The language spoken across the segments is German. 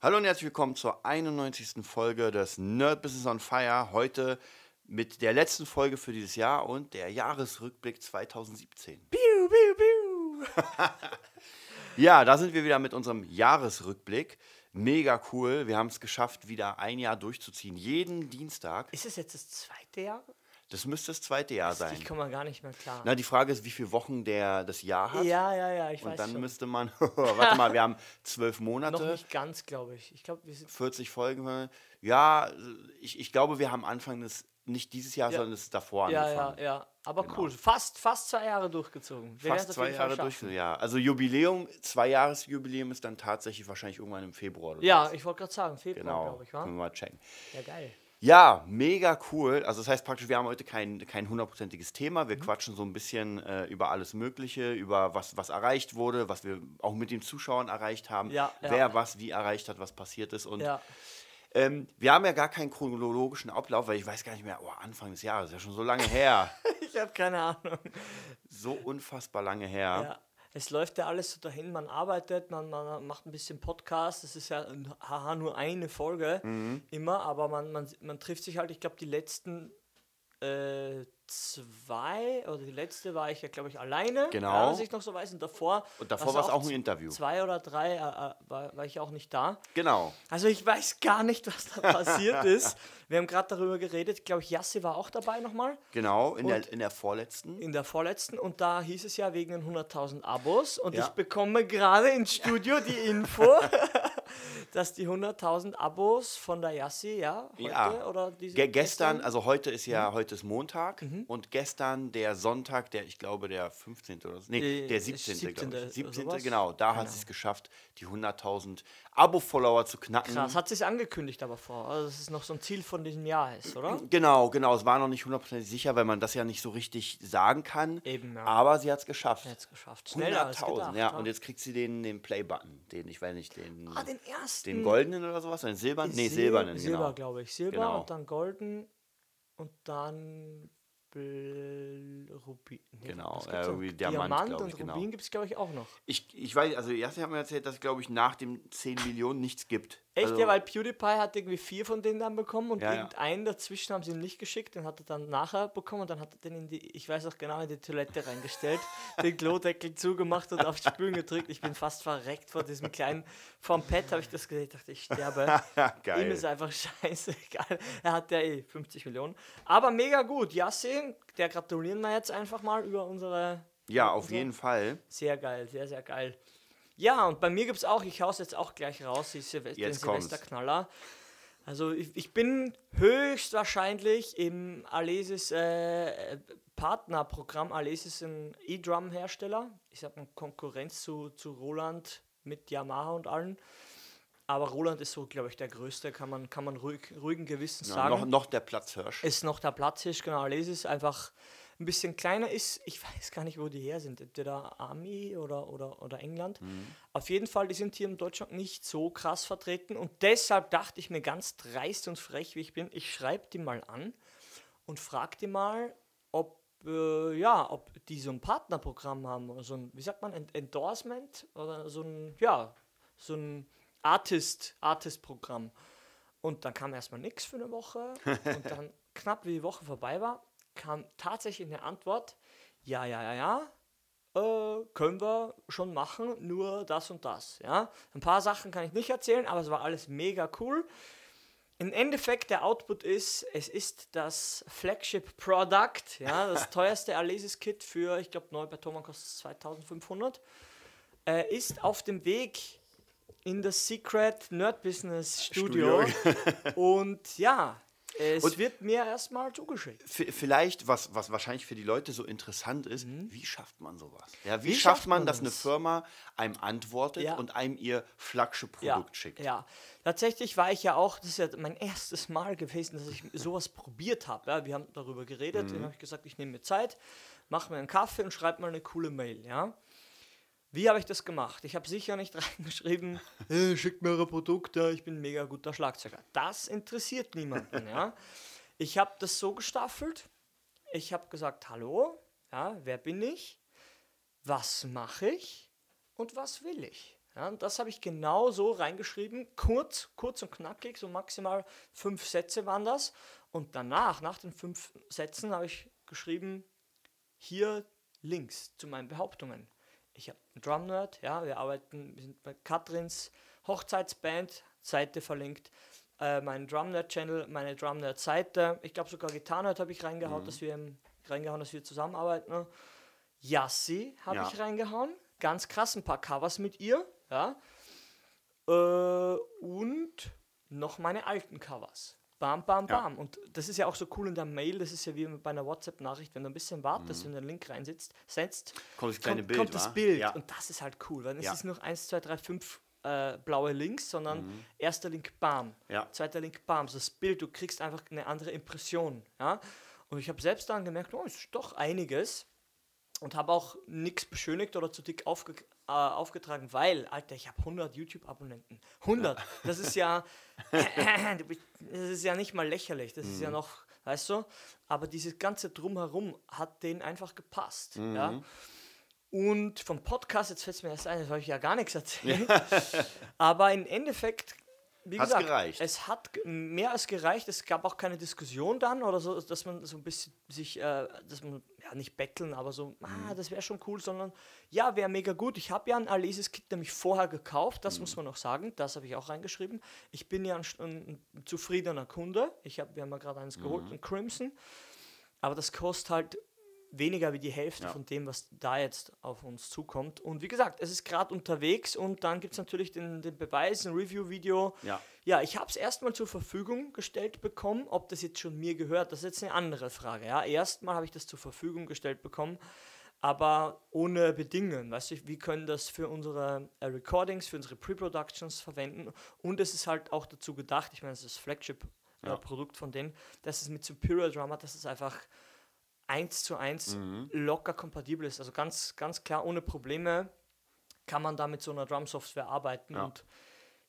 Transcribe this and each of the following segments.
Hallo und herzlich willkommen zur 91. Folge des Nerd Business on Fire. Heute mit der letzten Folge für dieses Jahr und der Jahresrückblick 2017. Piu, piu, piu. Ja, da sind wir wieder mit unserem Jahresrückblick. Mega cool. Wir haben es geschafft, wieder ein Jahr durchzuziehen. Jeden Dienstag. Ist es jetzt das zweite Jahr? Das müsste das zweite Jahr sein. Ich komme mal gar nicht mehr klar. Na, die Frage ist, wie viele Wochen der das Jahr hat. ja, ja, ja, ich Und weiß dann schon. müsste man, warte mal, wir haben zwölf Noch Monate, nicht ganz, glaube ich. Ich glaube, wir sind 40 Folgen. Ja, ich, ich glaube, wir haben Anfang des, nicht dieses Jahr, Ja. sondern das davor ja, angefangen. ja, ja. Aber Genau. cool. Fast, fast zwei Jahre durchgezogen. Wir Fast zwei Jahre schaffen. durch. Ja, also Jubiläum, zwei Jahresjubiläum ist dann tatsächlich wahrscheinlich irgendwann im Februar. Ja, sowas. ich wollte gerade sagen, Februar, genau. glaube ich, war. Können wir mal checken. Ja, geil. Ja, mega cool. Also das heißt praktisch, wir haben heute kein kein hundertprozentiges Thema. Mhm. Wir quatschen so ein bisschen äh, über alles Mögliche, über was, was erreicht wurde, was wir auch mit den Zuschauern erreicht haben, Ja, ja. wer was wie erreicht hat, was passiert ist. Und Ja, ähm, wir haben ja gar keinen chronologischen Ablauf, weil ich weiß gar nicht mehr, oh, Anfang des Jahres, ist ja schon so lange her. ich habe keine Ahnung. so unfassbar lange her. Es läuft ja alles so dahin, man arbeitet, man, man macht ein bisschen Podcast, das ist ja haha, nur eine Folge Mhm. immer, aber man, man, man trifft sich halt, ich glaube, die letzten äh, zwei, oder die letzte war ich ja, glaube ich, alleine, Genau. was ich noch so weiß, und davor, Und davor war es auch ein Interview. Zwei oder drei äh, äh, war, war ich auch nicht da. Genau. Also ich weiß gar nicht, was da passiert ist. Wir haben gerade darüber geredet, glaube ich, Jassi war auch dabei nochmal Genau, in, Und- der, in der vorletzten. in der vorletzten und da hieß es ja wegen den 100.000 Abos und Ja. ich bekomme gerade ins Studio die Info, dass die 100.000 Abos von der Yassi, ja, heute Ja. oder diese Ge gestern, also heute ist ja, heute ist Montag Mhm. und gestern der Sonntag, der, ich glaube, der 15. oder so, nee, der 17. 17., glaube ich. 17. sowas. genau, da hat Genau. sie es geschafft, die 100.000 Abo-Follower zu knacken. Krass, hat sich angekündigt aber vor, also dass es noch so ein Ziel von diesem Jahr ist, oder? Genau, genau, es war noch nicht hundertprozentig sicher, weil man das ja nicht so richtig sagen kann. Eben, ja. Aber sie hat es geschafft. Jetzt geschafft. Schneller als 100.000, gedacht. ja. Und jetzt kriegt sie den, den Play-Button, den, ich weiß nicht, den, ah, den ersten. Den goldenen oder sowas, den silbernen? Nee, Sil- silbernen, Silber, genau. glaube ich. Silber Genau. und dann golden und dann Bl- Rubin. Nee, Genau, äh, Diamant, Diamant glaub und ich, genau. Rubin gibt es, glaube ich, auch noch. Ich, ich weiß, also erst haben wir erzählt, dass es, glaube ich, nach dem 10 Millionen nichts gibt. Echt, also, ja, weil PewDiePie hat irgendwie vier von denen dann bekommen und Ja, ja. irgendeinen dazwischen haben sie ihm nicht geschickt, den hat er dann nachher bekommen und dann hat er den in die, ich weiß auch genau, in die Toilette reingestellt, den Klodeckel zugemacht und auf Spülen gedrückt. Ich bin fast verreckt vor diesem kleinen, vom Pad habe ich das gesehen, ich dachte, ich sterbe. Geil. Ihm ist einfach scheißegal. Er hat ja eh 50 Millionen. Aber mega gut. Yassin, der gratulieren wir jetzt einfach mal über unsere. Ja, auf Also- jeden Fall. Sehr geil, sehr, sehr geil. Ja, und bei mir gibt es auch, ich hau's jetzt auch gleich raus, die Silve den Jetzt kommt's. Silvesterknaller. Also ich, ich bin höchstwahrscheinlich im Alesis äh, Partnerprogramm. Alesis ist ein E-Drum-Hersteller. Ich sag mal Konkurrenz zu, zu Roland mit Yamaha und allen. Aber Roland ist so, glaube ich, der größte, kann man, kann man ruhig, ruhigen Gewissens Ja, sagen noch, noch der Platzhirsch. ist noch der Platzhirsch, genau. Alesis einfach ein bisschen kleiner ist. Ich weiß gar nicht, wo die her sind. Entweder Army oder, oder, oder England. Auf jeden Fall, die sind hier in Deutschland nicht so krass vertreten. Und deshalb dachte ich mir ganz dreist und frech, wie ich bin, ich schreibe die mal an und frage die mal, ob, äh, ja, ob die so ein Partnerprogramm haben. Oder so ein, wie sagt man, Ent- Endorsement? Oder so ein, ja, so ein Artist, Artist-Programm. Und dann kam erstmal nichts für eine Woche. Und dann, knapp wie die Woche vorbei war, kam tatsächlich eine Antwort: Ja, ja, ja, ja, äh, können wir schon machen, nur das und das. Ja? Ein paar Sachen kann ich nicht erzählen, aber es war alles mega cool. Im Endeffekt, der Output ist, es ist das Flagship Product, ja, das teuerste Alesis-Kit für, ich glaube, neu bei Thomann kostet es 2500, äh, ist auf dem Weg in das Secret Nerd Business Studio. Und ja, es Und- wird mir erstmal zugeschickt. Vielleicht, was, was wahrscheinlich für die Leute so interessant ist, wie schafft man sowas? Ja, wie, Mhm. Wie schafft man, man dass eine? Firma einem antwortet Ja. und einem ihr Flagship-Produkt schickt? Ja, tatsächlich war ich ja auch, das ist ja mein erstes Mal gewesen, dass ich sowas probiert habe. Ja, wir haben darüber geredet, Mhm. dann habe ich gesagt, ich nehme mir Zeit, mache mir einen Kaffee und schreibe mal eine coole Mail. Ja. Wie habe ich das gemacht? Ich habe sicher nicht reingeschrieben, hey, schickt mir eure Produkte, ich bin ein mega guter Schlagzeuger. Das interessiert niemanden. ja. Ich habe das so gestaffelt. Ich habe gesagt, hallo, ja, wer bin ich? Was mache ich? Und was will ich? Ja, und das habe ich genau so reingeschrieben, kurz, kurz und knackig, so maximal fünf Sätze waren das. Und danach, nach den fünf Sätzen, habe ich geschrieben, hier Links zu meinen Behauptungen. Ich habe einen Drum Nerd, ja, wir arbeiten, wir sind bei Katrins Hochzeitsband, Seite verlinkt, äh, meinen Drum Nerd Channel, meine Drum Nerd Seite. Ich glaube sogar Gitarre Nerd habe ich reingehauen, dass wir reingehauen, dass wir zusammenarbeiten. Ne? Yassi habe Ja. ich reingehauen, ganz krass, ein paar Covers mit ihr, ja. Äh, und noch meine alten Covers. Bam, bam, Ja. bam. Und das ist ja auch so cool in der Mail, das ist ja wie bei einer WhatsApp-Nachricht, wenn du ein bisschen wartest und den Link reinsetzt, setzt, Kommt das kleine kommt, Bild, kommt das? Bild. Ja. Und das ist halt cool, weil es Ja. ist noch 1, 2, 3, 5 äh, blaue Links, sondern erster Link, bam. Ja. Zweiter Link, bam. So das Bild, du kriegst einfach eine andere Impression. Ja? Und ich habe selbst dann gemerkt, oh, es ist doch einiges. Und habe auch nichts beschönigt oder zu dick aufge äh, aufgetragen, weil, Alter, ich habe 100 YouTube-Abonnenten. 100. Das ist ja, das ist ja nicht mal lächerlich. Das ist ja noch, weißt du? Aber dieses ganze Drumherum hat denen einfach gepasst. Ja? Und vom Podcast, jetzt fällt es mir erst ein, das habe ich ja gar nichts erzählt. Aber im Endeffekt, wie Hat's gesagt, gereicht? es hat mehr als gereicht. Es gab auch keine Diskussion dann oder so, dass man so ein bisschen sich, äh, dass man, ja nicht betteln, aber so, ah, das wäre schon cool, sondern ja, wäre mega gut. Ich habe ja ein Alesis Kit nämlich vorher gekauft, das muss man noch sagen, das habe ich auch reingeschrieben. Ich bin ja ein, ein, ein zufriedener Kunde. Ich habe, wir haben ja gerade eins geholt, ein Crimson. Aber das kostet halt weniger wie die Hälfte Ja. von dem, was da jetzt auf uns zukommt. Und wie gesagt, es ist gerade unterwegs und dann gibt es natürlich den, den Beweis, ein Review-Video. Ja. Ja, ich habe es erstmal zur Verfügung gestellt bekommen. Ob das jetzt schon mir gehört, das ist jetzt eine andere Frage. Ja, erstmal habe ich das zur Verfügung gestellt bekommen, aber ohne Bedingungen. Weißt du, wir können das für unsere äh, Recordings, für unsere Pre-Productions verwenden und es ist halt auch dazu gedacht, ich meine, es ist das Flagship-Produkt von denen, dass es mit Superior Drummer, dass es einfach eins zu eins locker kompatibel ist. Also ganz, ganz klar, ohne Probleme kann man da mit so einer Drum-Software arbeiten. Ja. Und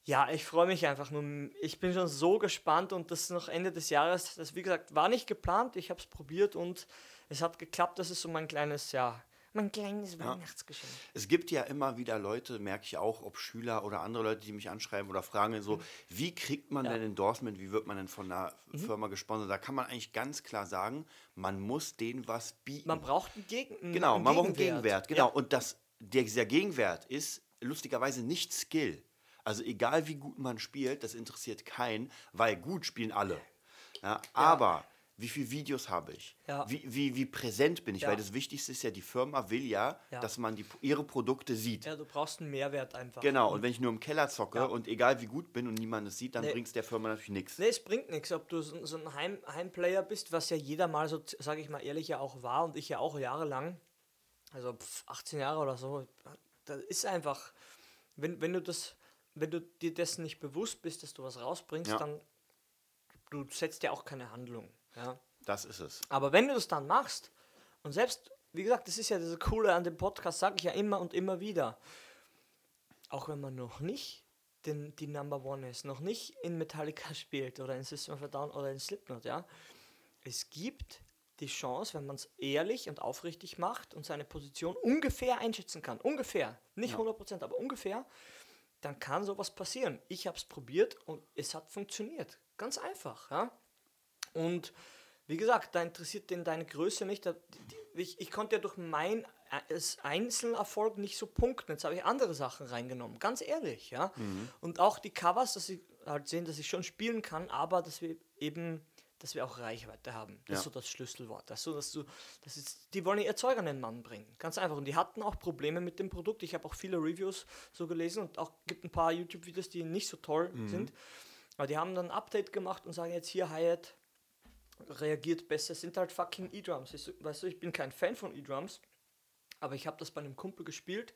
ja, ich freue mich einfach nur. Ich bin schon so gespannt und das ist noch Ende des Jahres. Das, wie gesagt, war nicht geplant. Ich habe es probiert und es hat geklappt. Das ist so mein kleines, ja, mein kleines Weihnachtsgeschenk. Es gibt ja immer wieder Leute, merke ich auch, ob Schüler oder andere Leute, die mich anschreiben oder fragen, so, wie kriegt man Mhm. Ja. Mhm. denn Endorsement, wie wird man denn von einer Firma gesponsert? Da kann man eigentlich ganz klar sagen, man muss denen was bieten. Man braucht einen, Gegen Genau, einen man braucht einen Gegenwert. Genau. Ja. Und das, der, dieser Gegenwert ist lustigerweise nicht Skill. Also egal wie gut man spielt, das interessiert keinen, weil gut spielen alle. Ja, Aber wie viele Videos habe ich? Ja. Wie, wie, wie präsent bin ich? Ja. Weil das Wichtigste ist ja, die Firma will ja, Ja. dass man die, ihre Produkte sieht. ja, du brauchst einen Mehrwert einfach. Genau, und wenn ich nur im Keller zocke und egal wie gut bin und niemand es sieht, dann Nee. bringt es der Firma natürlich nichts. Nee, es bringt nichts, ob du so, so ein Heim, Heimplayer bist, was ja jeder mal so, sage ich mal ehrlich, ja auch war und ich ja auch jahrelang, also pf, 18 Jahre oder so, das ist einfach, wenn, wenn du das, wenn du dir dessen nicht bewusst bist, dass du was rausbringst, dann du setzt ja auch keine Handlung. Ja. Das ist es. Aber wenn du das dann machst, und selbst, wie gesagt, das ist ja das Coole an dem Podcast, sage ich ja immer und immer wieder, auch wenn man noch nicht den, die Number One ist, noch nicht in Metallica spielt oder in System of a Down oder in Slipknot, ja, es gibt die Chance, wenn man es ehrlich und aufrichtig macht und seine Position ungefähr einschätzen kann, ungefähr, nicht 100%, aber ungefähr, dann kann sowas passieren. Ich habe es probiert und es hat funktioniert. Ganz einfach, ja. Und wie gesagt, da interessiert den deine Größe nicht. Da- die- Ich, ich konnte ja durch mein äh, Einzelerfolg nicht so punkten. Jetzt habe ich andere Sachen reingenommen, ganz ehrlich, ja. Und auch die Covers, dass sie halt sehen, dass ich schon spielen kann, aber dass wir eben, dass wir auch Reichweite haben. Das Ja. ist so das Schlüsselwort. Das so, dass du, das ist, die wollen ihr Zeug an den Mann bringen. Ganz einfach. Und die hatten auch Probleme mit dem Produkt. Ich habe auch viele Reviews so gelesen und auch gibt ein paar YouTube-Videos, die nicht so toll sind. Aber die haben dann ein Update gemacht und sagen jetzt hier Hyatt reagiert besser. Es sind halt fucking E-Drums. Ich Weißt du, ich bin kein Fan von E-Drums, aber ich habe das bei einem Kumpel gespielt,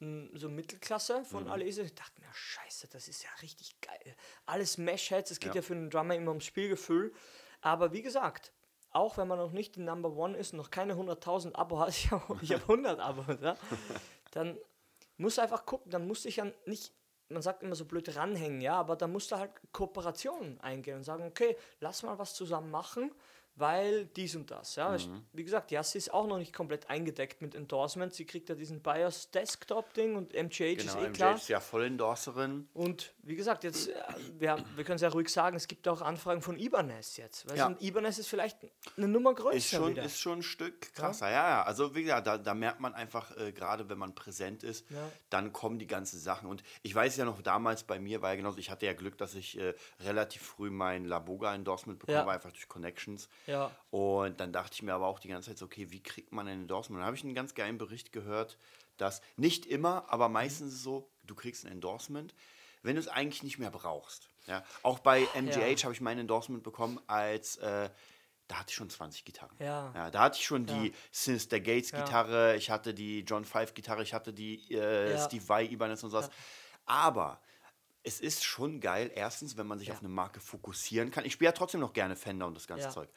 so Mittelklasse von Alese. Ich dachte mir, scheiße, das ist ja richtig geil. Alles Mesh-Heads, es geht Ja. ja. für einen Drummer immer ums Spielgefühl. Aber wie gesagt, auch wenn man noch nicht die Number One ist, noch keine 100.000 Abo hat, ich habe ich hab 100 Abos, ja, dann musst du einfach gucken, dann musst du dich ja nicht, man sagt immer so blöd ranhängen, ja, aber dann musst du halt Kooperationen eingehen und sagen, okay, lass mal was zusammen machen, weil dies und das. Ja. Wie gesagt, Yassi ist auch noch nicht komplett eingedeckt mit Endorsements. Sie kriegt ja diesen BIOS Desktop-Ding und MGH Genau, ist eh MJ klar. ist ja voll Endorserin. Und wie gesagt, jetzt, äh, wir, wir können es ja ruhig sagen, es gibt auch Anfragen von Ibanez jetzt. Weißt Ja. Ibanez ist vielleicht eine Nummer größer Ist schon, wieder. ist schon ein Stück krasser, ja, ja. Also wie gesagt, da, da merkt man einfach, äh, gerade wenn man präsent ist, Ja. dann kommen die ganzen Sachen. Und ich weiß ja noch, damals bei mir war ja genauso, ich hatte ja Glück, dass ich äh, relativ früh mein Laboga-Endorsement bekommen Ja. habe, einfach durch Connections. Ja. Und dann dachte ich mir aber auch die ganze Zeit so, okay, wie kriegt man ein Endorsement? Dann habe ich einen ganz geilen Bericht gehört, dass nicht immer, aber meistens ist es so, du kriegst ein Endorsement, wenn du es eigentlich nicht mehr brauchst. Ja? Auch bei MGH habe ich mein Endorsement bekommen, als äh, da hatte ich schon 20 Gitarren. Ja. da hatte ich schon die Sinister Gates Ja. Gitarre, ich hatte die John Five Gitarre, ich hatte die äh, Ja. Steve Vai Ibanez und sowas. Aber es ist schon geil, erstens, wenn man sich Ja. auf eine Marke fokussieren kann. Ich spiele ja trotzdem noch gerne Fender und das ganze Ja. Zeug.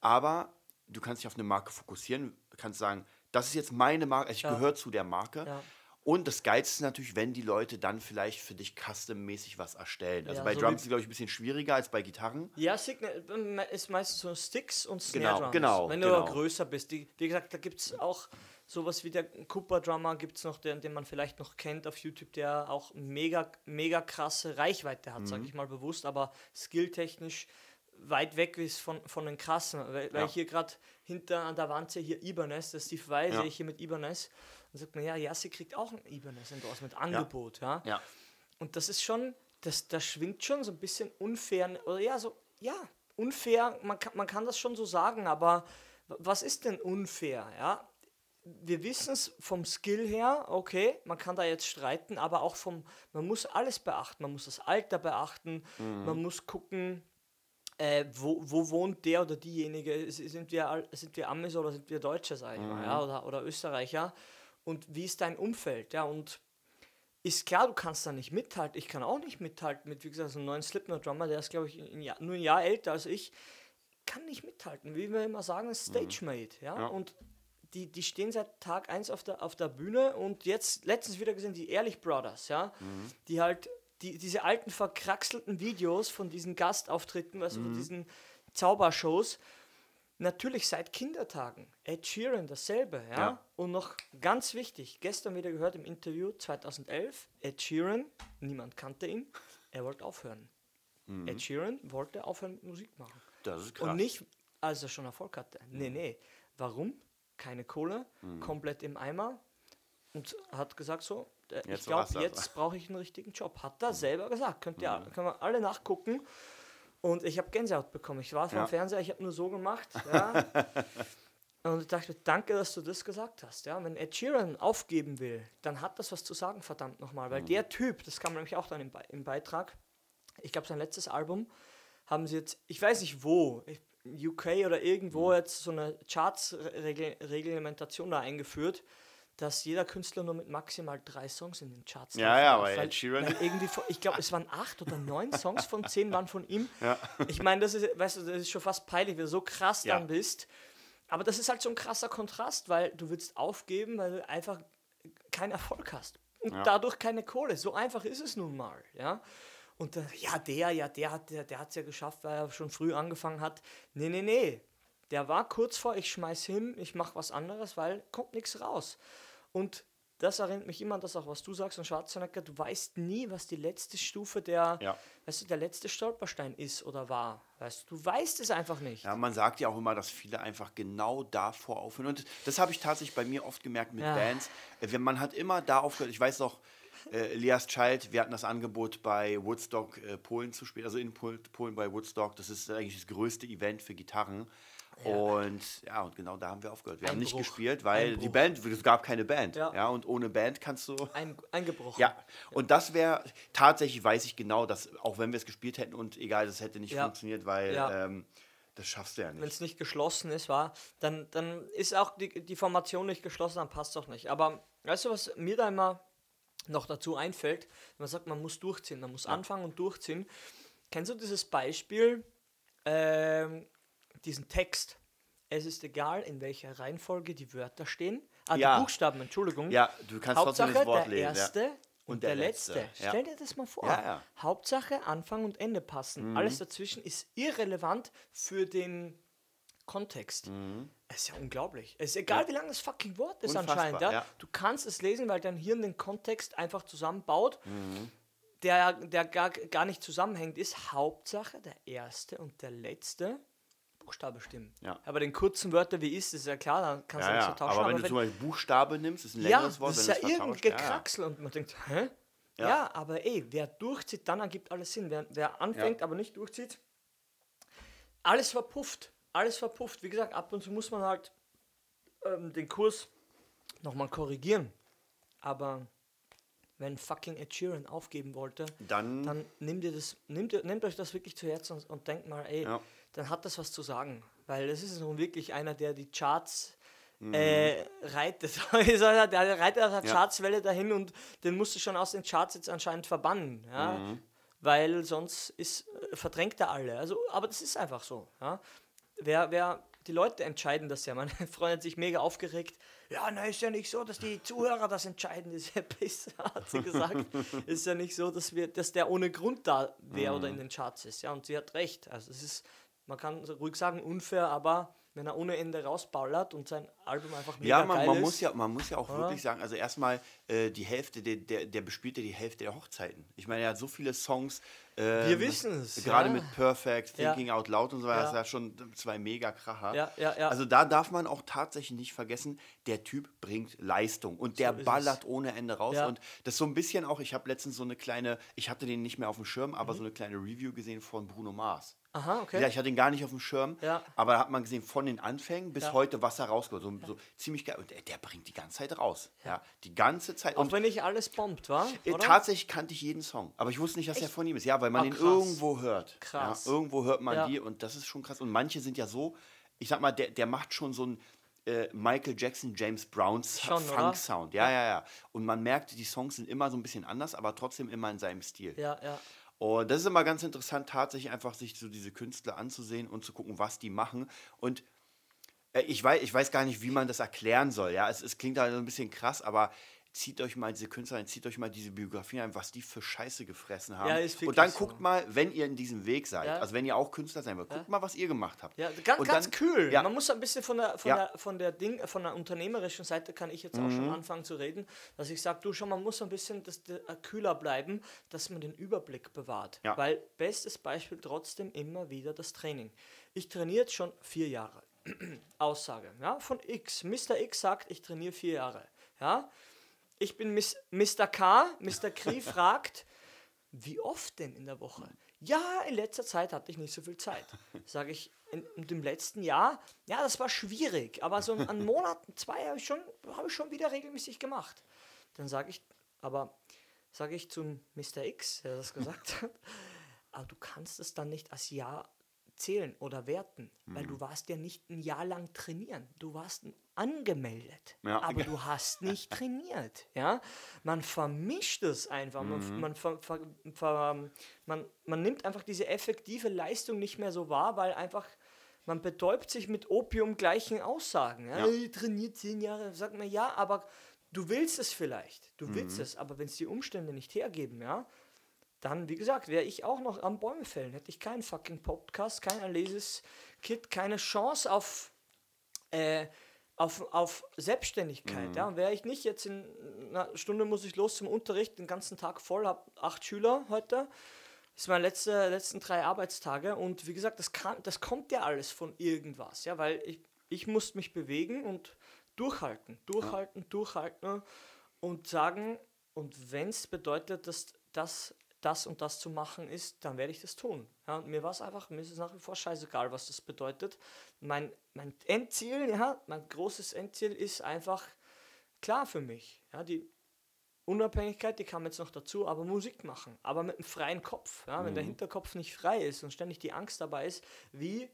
Aber du kannst dich auf eine Marke fokussieren, kannst sagen, das ist jetzt meine Marke, also ich Ja. gehöre zu der Marke. Und das Geilste ist natürlich, wenn die Leute dann vielleicht für dich custom-mäßig was erstellen. Also Ja, bei so Drums ist es, glaube ich, ein bisschen schwieriger als bei Gitarren. Ja, Signal äh, ist meistens so Sticks und Snare Genau, Drums. genau, Wenn du genau. größer bist. Die, wie gesagt, da gibt es auch sowas wie der Cooper Drummer, gibt es noch, den, den man vielleicht noch kennt auf YouTube, der auch mega, mega krasse Reichweite hat, Mhm. sage ich mal bewusst, aber skilltechnisch weit weg ist von, von den krassen. Weil, weil Ja. ich hier gerade hinter an der Wand sehe, hier Ibanez, der Steve Vai, Ja. sehe ich hier mit Ibanez. Und sagt mir, ja, Yassi kriegt auch ein Ibanez-Endorsement, Angebot. Ja. Ja. Und das ist schon, das, das schwingt schon so ein bisschen unfair, oder ja, so, ja, unfair, man kann, man kann das schon so sagen, aber was ist denn unfair, ja? Wir wissen es vom Skill her, okay, man kann da jetzt streiten, aber auch vom, man muss alles beachten, man muss das Alter beachten, man muss gucken, äh, wo, wo wohnt der oder diejenige, sind wir, sind wir Amis oder sind wir Deutsche, sag ich mal, ja, oder, oder Österreicher und wie ist dein Umfeld, ja, und ist klar, du kannst da nicht mithalten. Ich kann auch nicht mithalten mit, wie gesagt, so einem neuen Slipknot-Drummer, der ist, glaube ich, ein Jahr, nur ein Jahr älter als ich. Kann nicht mithalten. Wie wir immer sagen, ist Stage-Mate. Ja? Ja. Und die, die stehen seit Tag 1 auf der, auf der Bühne und jetzt letztens wieder gesehen, die Ehrlich Brothers, ja, die halt die, diese alten verkraxelten Videos von diesen Gastauftritten, weißt du, von diesen Zaubershows, natürlich seit Kindertagen. Ed Sheeran dasselbe, ja? Ja. Und noch ganz wichtig, gestern wieder gehört im Interview 2011, Ed Sheeran, niemand kannte ihn, er wollte aufhören. Ed Sheeran wollte aufhören mit Musik machen. Das ist krass. Und nicht, als er schon Erfolg hatte. Nee, nee. Warum? Keine Kohle, komplett im Eimer und hat gesagt so, äh, ich Jetzt glaube, jetzt brauche ich einen richtigen Job. Hat er selber gesagt. Könnt ihr, können wir alle nachgucken. Und ich habe Gänsehaut bekommen. Ich war vor Ja. Fernseher, ich habe nur so gemacht. Ja. Und ich dachte, danke, dass du das gesagt hast. Ja, wenn Ed Sheeran aufgeben will, dann hat das was zu sagen, verdammt nochmal. Weil der Typ, das kam nämlich auch dann im, Be im Beitrag, ich glaube, sein letztes Album haben sie jetzt, ich weiß nicht wo, ich- UK oder irgendwo jetzt so eine Charts-Reglementation da eingeführt, dass jeder Künstler nur mit maximal drei Songs in den Charts Ja, ja, aber weil- Ed Sheeran- irgendwie, ich glaube, es waren acht oder neun Songs von zehn waren von ihm. Ja. Ich meine, das ist, weißt du, das ist schon fast peinlich, wenn du so krass Ja. dann bist. Aber das ist halt so ein krasser Kontrast, weil du willst aufgeben, weil du einfach keinen Erfolg hast. Und Ja. dadurch keine Kohle. So einfach ist es nun mal, ja. Und dann, ja, der, ja, der hat der, der es ja geschafft, weil er schon früh angefangen hat. Nee, nee, nee. Der war kurz vor, ich schmeiß hin, ich mache was anderes, weil kommt nichts raus. Und das erinnert mich immer an das auch, was du sagst, und Schwarzenegger, du weißt nie, was die letzte Stufe der, Ja. weißt du, der letzte Stolperstein ist oder war. Weißt du, du weißt es einfach nicht. Ja, man sagt ja auch immer, dass viele einfach genau davor aufhören. Und das habe ich tatsächlich bei mir oft gemerkt mit Ja. Bands. Äh, wenn Man hat immer da aufgehört. Ich weiß noch, äh, Elias Child, wir hatten das Angebot bei Woodstock äh, Polen zu spielen, also in Pol Polen bei Woodstock. Das ist eigentlich das größte Event für Gitarren. Und ja, und genau da haben wir aufgehört. Wir haben nicht gespielt, weil die. Band, es gab keine Band. Ja. Ja. und ohne Band kannst du. Ein, eingebrochen. Ja, und das wäre, tatsächlich weiß ich genau, dass auch wenn wir es gespielt hätten und egal, das hätte nicht Ja. funktioniert, weil Ja. ähm, das schaffst du ja Wenn nicht. es nicht geschlossen ist, war, dann, dann ist auch die, die Formation nicht geschlossen, dann passt es auch nicht. Aber weißt du, was mir da immer noch dazu einfällt, man sagt, man muss durchziehen, man muss anfangen und durchziehen. Kennst du dieses Beispiel, ähm, diesen Text? Es ist egal, in welcher Reihenfolge die Wörter stehen. Ah, Ja. die Buchstaben, Entschuldigung. Ja, du kannst trotzdem Hauptsache das Wort der lesen. erste ja. und, Und der, der letzte. Letzte, ja. Stell dir das mal vor. Ja, ja. Hauptsache Anfang und Ende passen. Mhm. Alles dazwischen ist irrelevant für den Kontext. Es ist ja unglaublich. Es ist egal, wie lang das fucking Wort ist Unfassbar, anscheinend. Ja? ja. Du kannst es lesen, weil dein Hirn den Kontext einfach zusammenbaut, Mhm. der, der gar, gar nicht zusammenhängt ist. Hauptsache, der erste und der letzte Buchstabe stimmen. Ja. Aber den kurzen Wörter wie ist, ist ja klar, dann kannst du Ja, nicht ja. so tauschen. Aber wenn du zum Beispiel Buchstabe nimmst, ist ein ja, längeres Wort, das ist wenn ja du irgendein. Ja, ja. Gekraxel und man denkt, hä? Ja. Ja. aber ey, wer durchzieht, dann ergibt alles Sinn. Wer, wer anfängt, aber nicht durchzieht, alles verpufft. Alles verpufft. Wie gesagt, ab und zu muss man halt ähm, den Kurs nochmal korrigieren. Aber wenn fucking Ed Sheeran aufgeben wollte, Dann, dann nehmt ihr das, nehmt, ihr, nehmt euch das wirklich zu Herzen und, und denkt mal, ey, Ja. dann hat das was zu sagen. Weil das ist nun wirklich einer, der die Charts Mhm. äh, reitet. Der reitet auf der Ja. Chartswelle dahin und den musst du schon aus den Charts jetzt anscheinend verbannen. Ja? Mhm. Weil sonst ist, äh, verdrängt er alle. Also, aber das ist einfach so. Ja? Wer, wer, die Leute entscheiden das ja. Meine Freundin hat sich mega aufgeregt. Ja, na, ist ja nicht so, dass die Zuhörer das entscheiden. Das ist ja besser, hat sie gesagt. ist ja nicht so, dass, wir, dass der ohne Grund da wäre oder in den Charts ist. Ja, und sie hat recht. Also es ist, man kann ruhig sagen, unfair, aber wenn er ohne Ende rausballert und sein Album einfach mega ja, man, geil man, ist, muss ja, man muss ja auch wirklich sagen, also erstmal äh, die Hälfte, der, der, der bespielt ja die Hälfte der Hochzeiten. Ich meine, er hat so viele Songs. ähm, Wir wissen's, Gerade ja. mit Perfect, Ja. Thinking Out Loud und so weiter, Ja. das ist ja schon zwei Mega-Kracher. Ja, ja, ja. Also da darf man auch tatsächlich nicht vergessen, der Typ bringt Leistung und der es. ballert ohne Ende raus. Ja. Und das ist so ein bisschen auch, ich habe letztens so eine kleine, ich hatte den nicht mehr auf dem Schirm, Mhm. aber so eine kleine Review gesehen von Bruno Mars. Aha, okay. Ja, ich hatte ihn gar nicht auf dem Schirm, Ja. aber da hat man gesehen, von den Anfängen bis Ja. heute, was er rausgeholt. So, so ziemlich geil. Und der, der bringt die ganze Zeit raus. Ja. die ganze Zeit. Auch Und wenn nicht alles bombt, war? äh, Oder? tatsächlich kannte ich jeden Song. Aber ich wusste nicht, dass er von ihm ist. Ja, weil man Ah, ihn irgendwo hört. Krass. Irgendwo hört man die und das ist schon krass. Und manche sind ja so, ich sag mal, der, der macht schon so einen äh, Michael Jackson, James Brown Schon, oder? Funk-Sound. Ja, ja, ja. Und man merkt, die Songs sind immer so ein bisschen anders, aber trotzdem immer in seinem Stil. Ja, ja. Und das ist immer ganz interessant, tatsächlich einfach sich so diese Künstler anzusehen und zu gucken, was die machen. Und äh, ich weiß, ich weiß gar nicht, wie man das erklären soll. Ja, es, es klingt halt so ein bisschen krass, aber zieht euch mal diese Künstler ein, zieht euch mal diese Biografien an, was die für Scheiße gefressen haben. Ja, ist und dann so. guckt mal, wenn ihr in diesem Weg seid, Ja. also wenn ihr auch Künstler sein wollt, guckt mal, was ihr gemacht habt. Ja, ganz, Und ganz dann- kühl. Ja. Man muss ein bisschen von der, von, Ja. der, von, der Ding, von der unternehmerischen Seite kann ich jetzt auch schon anfangen zu reden, dass ich sage, du schon, man muss ein bisschen das, äh, kühler bleiben, dass man den Überblick bewahrt. Ja. Weil bestes Beispiel trotzdem immer wieder das Training. Ich trainiere jetzt schon vier Jahre. Aussage ja, von X. Mr. X sagt, ich trainiere vier Jahre. Ja? Ich bin Miss, Mr. K. Mr. Kri fragt, wie oft denn in der Woche? Ja, in letzter Zeit hatte ich nicht so viel Zeit. Sage ich, in, in dem letzten Jahr, ja, das war schwierig, aber so an Monaten, zwei habe ich, schon, habe ich schon wieder regelmäßig gemacht. Dann sage ich, aber sage ich zum Mr. X, der das gesagt hat, aber du kannst es dann nicht als Jahr zählen oder werten, weil du warst ja nicht ein Jahr lang trainieren. Du warst angemeldet, Ja. aber du hast nicht trainiert. Ja? Man vermischt es einfach. Man, man, ver, ver, ver, man, man nimmt einfach diese effektive Leistung nicht mehr so wahr, weil einfach man betäubt sich mit Opium gleichen Aussagen. Ja? Ja. Ich trainiere zehn Jahre, sagt man ja, aber du willst es vielleicht. Du willst es, aber wenn es die Umstände nicht hergeben, ja, dann, wie gesagt, wäre ich auch noch am Bäume fällen. Hätte ich keinen fucking Podcast, kein Alesis-Kit, keine Chance auf, äh, auf, auf Selbstständigkeit. Ja? Und wäre ich nicht jetzt in einer Stunde muss ich los zum Unterricht, den ganzen Tag voll, habe acht Schüler heute. Das sind meine letzte, letzten drei Arbeitstage. Und wie gesagt, das, kann, das kommt ja alles von irgendwas. Ja? Weil ich, ich muss mich bewegen und durchhalten, durchhalten, durchhalten und sagen, und wenn es bedeutet, dass das, das und das zu machen ist, dann werde ich das tun. Ja, und mir war es einfach, mir ist es nach wie vor scheißegal, was das bedeutet. Mein, mein Endziel, ja, mein großes Endziel ist einfach klar für mich. Ja, die Unabhängigkeit, die kam jetzt noch dazu, aber Musik machen, aber mit einem freien Kopf. Ja, Wenn der Hinterkopf nicht frei ist und ständig die Angst dabei ist, wie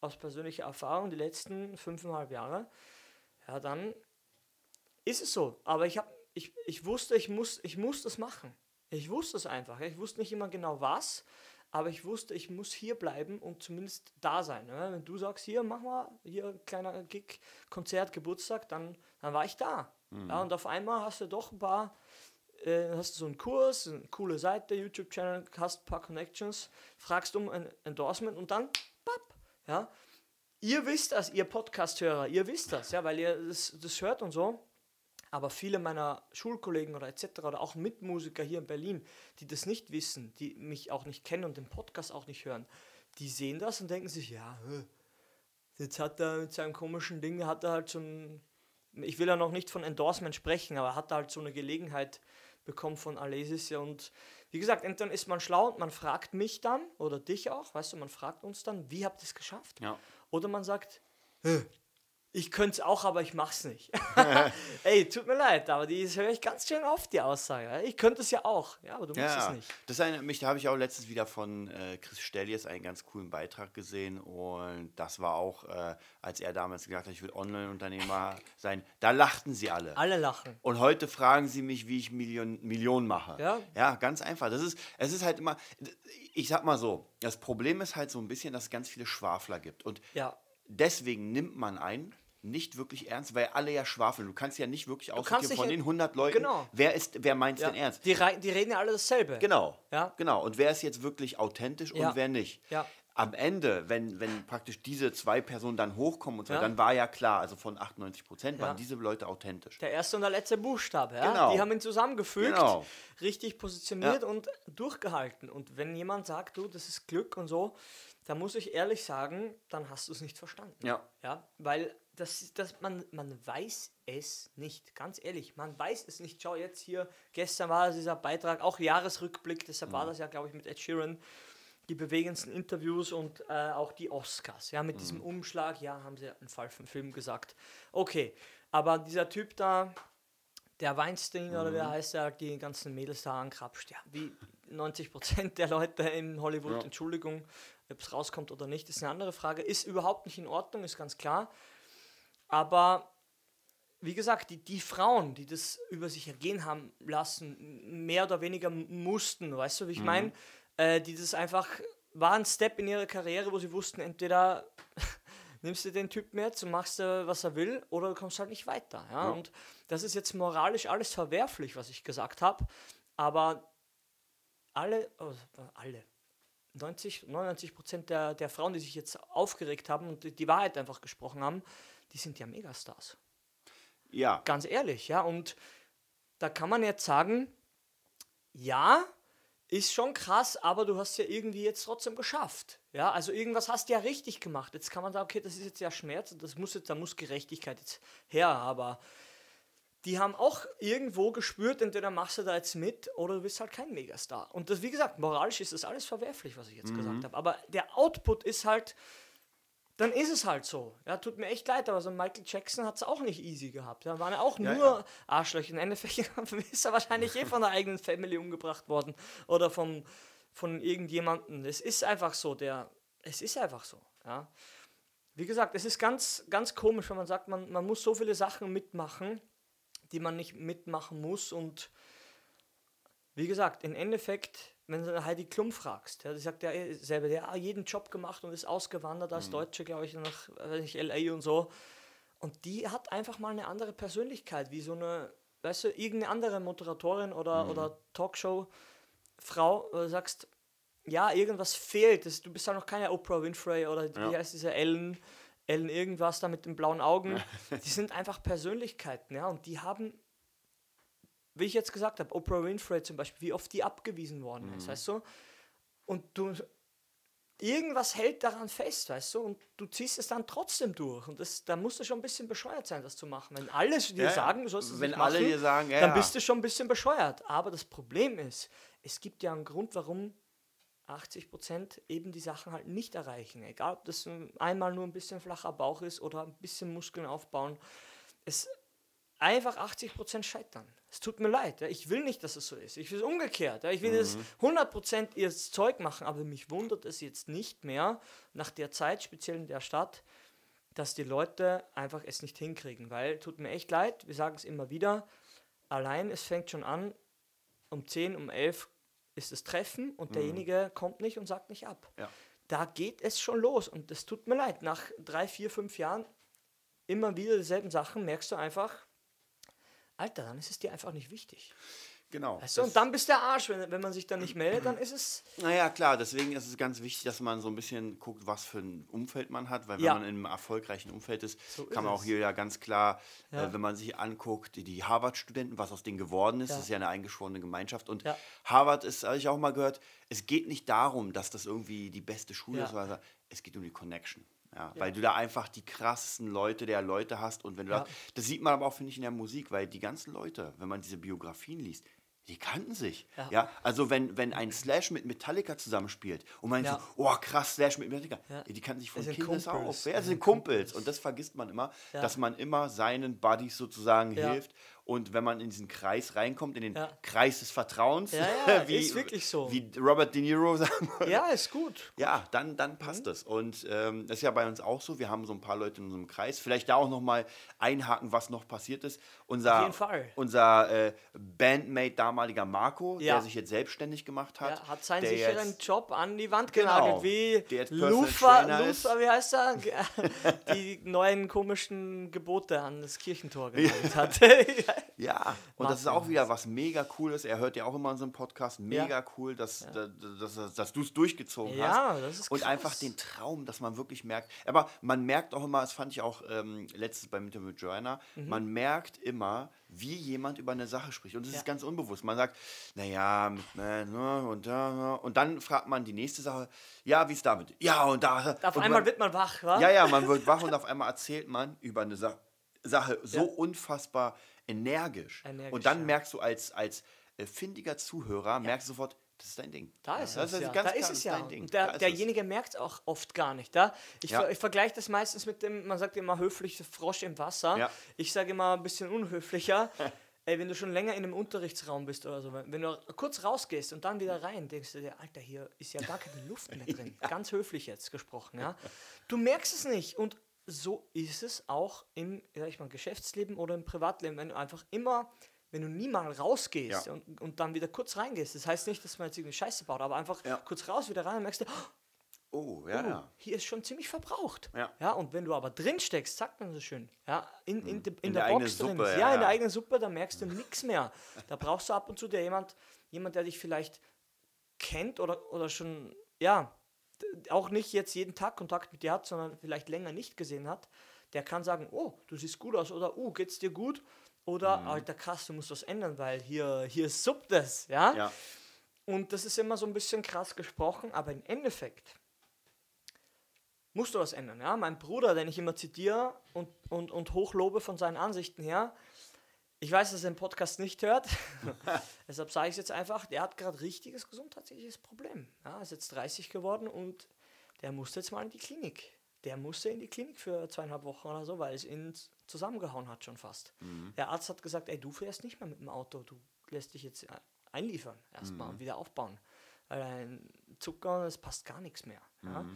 aus persönlicher Erfahrung die letzten fünfeinhalb Jahre, ja, dann ist es so. Aber ich, hab, ich, ich wusste, ich muss, ich muss das machen. Ich wusste es einfach. Ich wusste nicht immer genau was, aber ich wusste, ich muss hier bleiben und zumindest da sein. Ne? Wenn du sagst, hier, mach mal, hier kleiner Gig, Konzert, Geburtstag, dann, dann war ich da. Ja, und auf einmal hast du doch ein paar, äh, hast du so einen Kurs, eine coole Seite, YouTube-Channel, hast ein paar Connections, fragst um ein Endorsement und dann, papp, ja, ihr wisst das, ihr Podcast-Hörer, ihr wisst das, ja, weil ihr das, das hört und so. Aber viele meiner Schulkollegen oder etc. oder auch Mitmusiker hier in Berlin, die das nicht wissen, die mich auch nicht kennen und den Podcast auch nicht hören, die sehen das und denken sich, ja, jetzt hat er mit seinem komischen Ding, hat er halt so ein, ich will ja noch nicht von Endorsement sprechen, aber hat er halt so eine Gelegenheit bekommen von Alesis und wie gesagt, entweder ist man schlau und man fragt mich dann oder dich auch, weißt du, man fragt uns dann, wie habt ihr es geschafft? Ja. Oder man sagt, "Hä, ich könnte es auch, aber ich mach's nicht. Ey, tut mir leid, aber die höre ich ganz schön oft, die Aussage. Ich könnte es ja auch, ja, aber du musst Ja, es nicht. das erinnert mich, da habe ich auch letztens wieder von äh, Chris Stellies einen ganz coolen Beitrag gesehen und das war auch, äh, als er damals gesagt hat, ich will Online-Unternehmer sein, da lachten sie alle. Alle lachen. Und heute fragen sie mich, wie ich Million, Millionen mache. Ja. ja, ganz einfach. Das ist, es ist halt immer, ich sag mal so, das Problem ist halt so ein bisschen, dass es ganz viele Schwafler gibt. Und Ja, deswegen nimmt man einen nicht wirklich ernst, weil alle ja schwafeln. Du kannst ja nicht wirklich aussortieren von den 100 Leuten, Genau. wer, ist, wer meint es ja. denn ernst. Die, die reden ja alle dasselbe. Genau. Ja. Genau. Und wer ist jetzt wirklich authentisch Ja. und wer nicht? Ja. Am Ende, wenn, wenn praktisch diese zwei Personen dann hochkommen und so, dann war ja klar, also von 98 Prozent waren diese Leute authentisch. Der erste und der letzte Buchstabe, ja? Genau. Die haben ihn zusammengefügt, Genau. richtig positioniert und durchgehalten. Und wenn jemand sagt, du, das ist Glück und so, dann muss ich ehrlich sagen, dann hast du es nicht verstanden. Ja. Ja, weil das, das, man, man weiß es nicht, ganz ehrlich, man weiß es nicht. Schau jetzt hier, gestern war dieser Beitrag, auch Jahresrückblick, deshalb Mhm. war das ja, glaube ich, mit Ed Sheeran, die bewegendsten Interviews und äh, auch die Oscars, ja, mit Mhm. diesem Umschlag, ja, haben sie einen Fall vom Film gesagt. Okay, aber dieser Typ da, der Weinstein oder Mhm. wer heißt der, die ganzen Mädels da ankrapscht, ja, wie 90% der Leute in Hollywood, Ja. Entschuldigung, ob es rauskommt oder nicht, ist eine andere Frage, ist überhaupt nicht in Ordnung, ist ganz klar. Aber wie gesagt, die, die Frauen, die das über sich ergehen haben lassen, mehr oder weniger mussten, weißt du, wie ich meine? Äh, die das einfach, war ein Step in ihrer Karriere, wo sie wussten, entweder nimmst du den Typen jetzt und machst, äh, was er will, oder du kommst halt nicht weiter. Ja? Ja. Und das ist jetzt moralisch alles verwerflich, was ich gesagt habe, aber alle, oh, alle, 90, 99 Prozent der, der Frauen, die sich jetzt aufgeregt haben und die, die Wahrheit einfach gesprochen haben, die sind ja Megastars. Ja. Ganz ehrlich, ja. Und da kann man jetzt sagen, ja, ist schon krass, aber du hast ja irgendwie jetzt trotzdem geschafft. Ja, also irgendwas hast du ja richtig gemacht. Jetzt kann man sagen, okay, das ist jetzt ja Schmerz, das muss jetzt, da muss Gerechtigkeit jetzt her, aber die haben auch irgendwo gespürt, entweder machst du da jetzt mit oder du bist halt kein Megastar. Und das, wie gesagt, moralisch ist das alles verwerflich, was ich jetzt gesagt habe. Aber der Output ist halt, dann ist es halt so. Ja, tut mir echt leid, aber so Michael Jackson hat es auch nicht easy gehabt. Da waren ja auch Ja, nur ja. Arschlöcher. Im Endeffekt ist er wahrscheinlich eh von der eigenen Family umgebracht worden oder vom, von irgendjemandem. Es ist einfach so, der, es ist einfach so. Ja. Wie gesagt, es ist ganz, ganz komisch, wenn man sagt, man, man muss so viele Sachen mitmachen, die man nicht mitmachen muss und wie gesagt, im Endeffekt, wenn du Heidi Klum fragst, ja, die sagt ja selber, der hat jeden Job gemacht und ist ausgewandert als Deutsche, glaube ich, nach weiß nicht, LA und so. Und die hat einfach mal eine andere Persönlichkeit, wie so eine, weißt du, irgendeine andere Moderatorin oder, oder Talkshow-Frau, wo du sagst, ja, irgendwas fehlt. Das, du bist ja noch keine Oprah Winfrey oder Ja. wie heißt diese Ellen, Ellen irgendwas da mit den blauen Augen. die sind einfach Persönlichkeiten, ja, und die haben wie ich jetzt gesagt habe, Oprah Winfrey zum Beispiel, wie oft die abgewiesen worden ist, weißt du? Und du, irgendwas hält daran fest, weißt du? Und du ziehst es dann trotzdem durch. Und das, da musst du schon ein bisschen bescheuert sein, das zu machen. Wenn alle dir Ja, sagen, du sollst es Wenn nicht alle machen, dir sagen, ja, dann bist du schon ein bisschen bescheuert. Aber das Problem ist, es gibt ja einen Grund, warum 80% eben die Sachen halt nicht erreichen. Egal, ob das einmal nur ein bisschen flacher Bauch ist oder ein bisschen Muskeln aufbauen. Es einfach 80% scheitern. Es tut mir leid. Ja. Ich will nicht, dass es so ist. Ich will es umgekehrt. Ja. Ich will das 100% ihr Zeug machen, aber mich wundert es jetzt nicht mehr nach der Zeit, speziell in der Stadt, dass die Leute einfach es nicht hinkriegen. Weil, tut mir echt leid, wir sagen es immer wieder, allein es fängt schon an, um 10, um 11 ist das Treffen und derjenige kommt nicht und sagt nicht ab. Ja. Da geht es schon los und es tut mir leid. Nach drei, vier, fünf Jahren immer wieder dieselben Sachen merkst du einfach, Alter, dann ist es dir einfach nicht wichtig. Genau. Weißt du? Und dann bist der Arsch. Wenn, wenn man sich dann nicht meldet, dann ist es. Naja, klar, deswegen ist es ganz wichtig, dass man so ein bisschen guckt, was für ein Umfeld man hat, weil wenn Ja. man in einem erfolgreichen Umfeld ist, So ist kann man auch hier ja ganz klar, Ja. äh, wenn man sich anguckt, die- Harvard-Studenten, was aus denen geworden ist, Ja. das ist ja eine eingeschworene Gemeinschaft und Ja. Harvard ist, habe ich auch mal gehört, es geht nicht darum, dass das irgendwie die beste Schule Ja. ist, sondern es geht um die Connection. Ja, Weil du da einfach die krassesten Leute der Leute hast und wenn du Ja. da, das sieht man aber auch, finde ich, in der Musik, weil die ganzen Leute, wenn man diese Biografien liest, die kannten sich. Ja. Ja. Also wenn, wenn ein Slash mit Metallica zusammenspielt und man Ja. so, oh krass, Slash mit Metallica, Ja. die kannten sich von Kindes auf. Ja, sind Kumpels. Und das vergisst man immer, dass man immer seinen Buddies sozusagen hilft. Und wenn man in diesen Kreis reinkommt, in den Ja. Kreis des Vertrauens, Ja, ja, ist wirklich so. wie Robert De Niro sagen würde, Ja, ist gut. ja, dann, dann passt Mhm. es. Und ähm, das ist ja bei uns auch so. Wir haben so ein paar Leute in unserem Kreis. Vielleicht da auch noch mal einhaken, was noch passiert ist. Unser, Auf jeden Fall. Unser äh, Bandmate damaliger Marco, der sich jetzt selbstständig gemacht hat. Hat seinen sicheren jetzt- Job an die Wand Genau. genagelt, wie Der jetzt Personal Lufa. Lufa, wie heißt er? Die neuen komischen Gebote an das Kirchentor genannt hat. Ja, und das ist auch wieder was mega cooles. Er hört ja auch immer unseren Podcast. Mega cool, dass, dass, dass, dass du es durchgezogen Ja, hast. das ist Und krass. einfach den Traum, dass man wirklich merkt. Aber man merkt auch immer, das fand ich auch ähm, letztes beim Interview mit Joanna, Mhm. man merkt immer, wie jemand über eine Sache spricht. Und das Ja. ist ganz unbewusst. Man sagt, naja, mit, ne, und da, ne. und dann fragt man die nächste Sache, ja, wie ist damit? Ja, und da. Auf und einmal man, wird man wach, wa? ja, ja, man wird wach und auf einmal erzählt man über eine Sa Sache so Ja. unfassbar energisch. Energisch, und dann ja. merkst du als, als äh, findiger Zuhörer, merkst du sofort, das ist dein Ding. Da Ja, ist das es, ja. ganz da ist es ja. dein Ding. Und Da der, ist derjenige merkt es auch oft gar nicht. Da? Ich, Ja. ver, ich vergleiche das meistens mit dem, man sagt immer höflich Frosch im Wasser. Ja. Ich sage immer ein bisschen unhöflicher. Ey, wenn du schon länger in einem Unterrichtsraum bist oder so, wenn wenn du kurz rausgehst und dann wieder rein, denkst du dir, Alter, hier ist ja gar keine Luft mehr drin. Ganz höflich jetzt gesprochen, ja. Du merkst es nicht. Und so ist es auch im ja, ich mein, Geschäftsleben oder im Privatleben, wenn du einfach immer, wenn du nie mal rausgehst Ja. und, und dann wieder kurz reingehst. Das heißt nicht, dass man jetzt irgendwie Scheiße baut, aber einfach Ja. kurz raus, wieder rein und merkst du, Oh, ja, oh, ja. hier ist schon ziemlich verbraucht. Ja. und wenn du aber drin steckst, sagt man so schön, ja, in, in, de, in, In der, der eigenen Box drin, Suppe, ja, ja, in der ja. eigenen Suppe, da merkst du nichts mehr. Da brauchst du ab und zu der jemand, jemand, der dich vielleicht kennt oder, oder schon, ja, auch nicht jetzt jeden Tag Kontakt mit dir hat, sondern vielleicht länger nicht gesehen hat, der kann sagen, oh, du siehst gut aus oder oh, geht's dir gut? Oder, Mhm. alter krass, du musst was ändern, weil hier, hier suppt es, ja? Ja, Und das ist immer so ein bisschen krass gesprochen, aber im Endeffekt musst du was ändern. Ja? Mein Bruder, den ich immer zitiere und, und, und hochlobe von seinen Ansichten her, ich weiß, dass er den Podcast nicht hört, deshalb sage ich es jetzt einfach, der hat gerade richtiges gesundheitliches Problem. Ja, ist jetzt 30 geworden und der musste jetzt mal in die Klinik. Der musste in die Klinik für zweieinhalb Wochen oder so, weil es ihn zusammengehauen hat schon fast. Der Arzt hat gesagt, ey, du fährst nicht mehr mit dem Auto, du lässt dich jetzt einliefern erstmal und wieder aufbauen. Weil dein Zucker, das passt gar nichts mehr. Ja?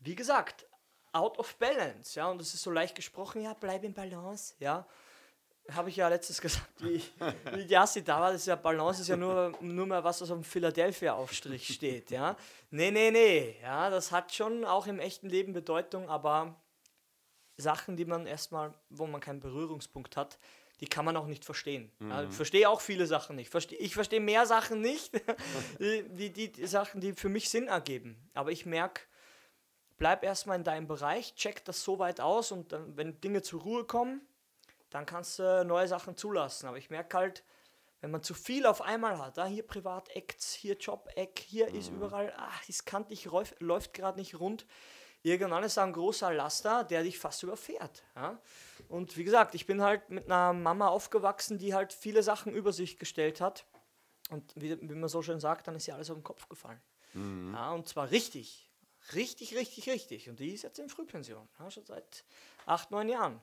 Wie gesagt, out of balance, ja, und das ist so leicht gesprochen, ja, bleib in Balance, ja. Habe ich ja letztes gesagt, wie, wie Yassi da war, das ist ja Balance ist ja nur, nur mal was, was auf dem Philadelphia-Aufstrich steht, ja. Nee, nee, nee, ja, das hat schon auch im echten Leben Bedeutung, aber Sachen, die man erstmal, wo man keinen Berührungspunkt hat, die kann man auch nicht verstehen. Ja, ich verstehe auch viele Sachen nicht. Ich verstehe mehr Sachen nicht, die, die, die, die Sachen, die für mich Sinn ergeben. Aber ich merke, bleib erstmal in deinem Bereich, check das so weit aus und dann, wenn Dinge zur Ruhe kommen, dann kannst du neue Sachen zulassen. Aber ich merke halt, wenn man zu viel auf einmal hat, ah, hier Privat-Acts, hier Job-Eck, hier ist überall, ach, das kantig läuft, läuft gerade nicht rund. Irgendwann ist da ein großer Laster, der dich fast überfährt. Ja? Und wie gesagt, ich bin halt mit einer Mama aufgewachsen, die halt viele Sachen über sich gestellt hat. Und wie, wie man so schön sagt, dann ist ihr alles auf den Kopf gefallen. Ja, und zwar richtig. Richtig, richtig, richtig. Und die ist jetzt in Frühpension. Ja, schon seit acht, neun Jahren.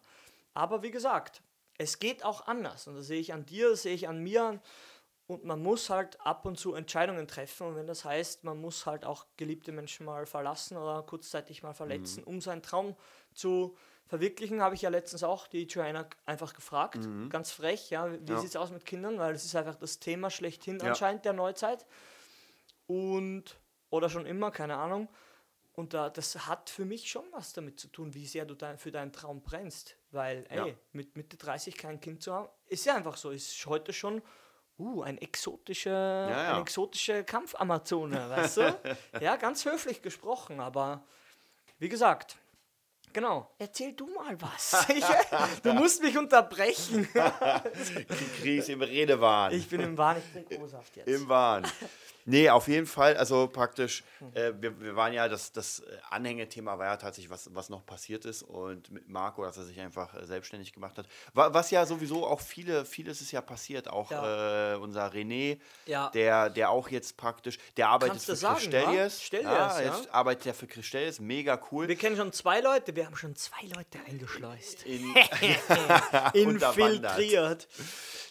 Aber wie gesagt, es geht auch anders. Und das sehe ich an dir, das sehe ich an mir. Und man muss halt ab und zu Entscheidungen treffen. Und wenn das heißt, man muss halt auch geliebte Menschen mal verlassen oder kurzzeitig mal verletzen, um seinen Traum zu verwirklichen, habe ich ja letztens auch die Joanna einfach gefragt. Ganz frech, ja, wie Ja. sieht es aus mit Kindern? Weil es ist einfach das Thema schlechthin Ja. anscheinend der Neuzeit. Und, oder schon immer, keine Ahnung. Und da, das hat für mich schon was damit zu tun, wie sehr du dein, für deinen Traum brennst. Weil, ey, Ja. mit Mitte 30 kein Kind zu haben, ist ja einfach so. Ist heute schon uh, ein exotische, ja. eine exotische Kampfamazone, weißt du? ja, ganz höflich gesprochen, aber wie gesagt, genau. Erzähl du mal was. Du musst mich unterbrechen. Kries im Redewahn. Ich bin im Wahn, ich trinke O-Saft jetzt. Im Wahn. Nee, auf jeden Fall. Also praktisch, äh, wir, wir waren ja, das, das äh, Anhängethema war ja tatsächlich, was, was noch passiert ist und mit Marco, dass er sich einfach äh, selbstständig gemacht hat. Wa- Was ja sowieso auch viele, vieles ist ja passiert. Auch Ja. äh, unser René, Ja. der, der auch jetzt praktisch, der arbeitet Kannst für sagen, Christelius. ja, ja. jetzt arbeitet er für Christelius, mega cool. Wir kennen schon zwei Leute, wir haben schon zwei Leute eingeschleust. In, Infiltriert.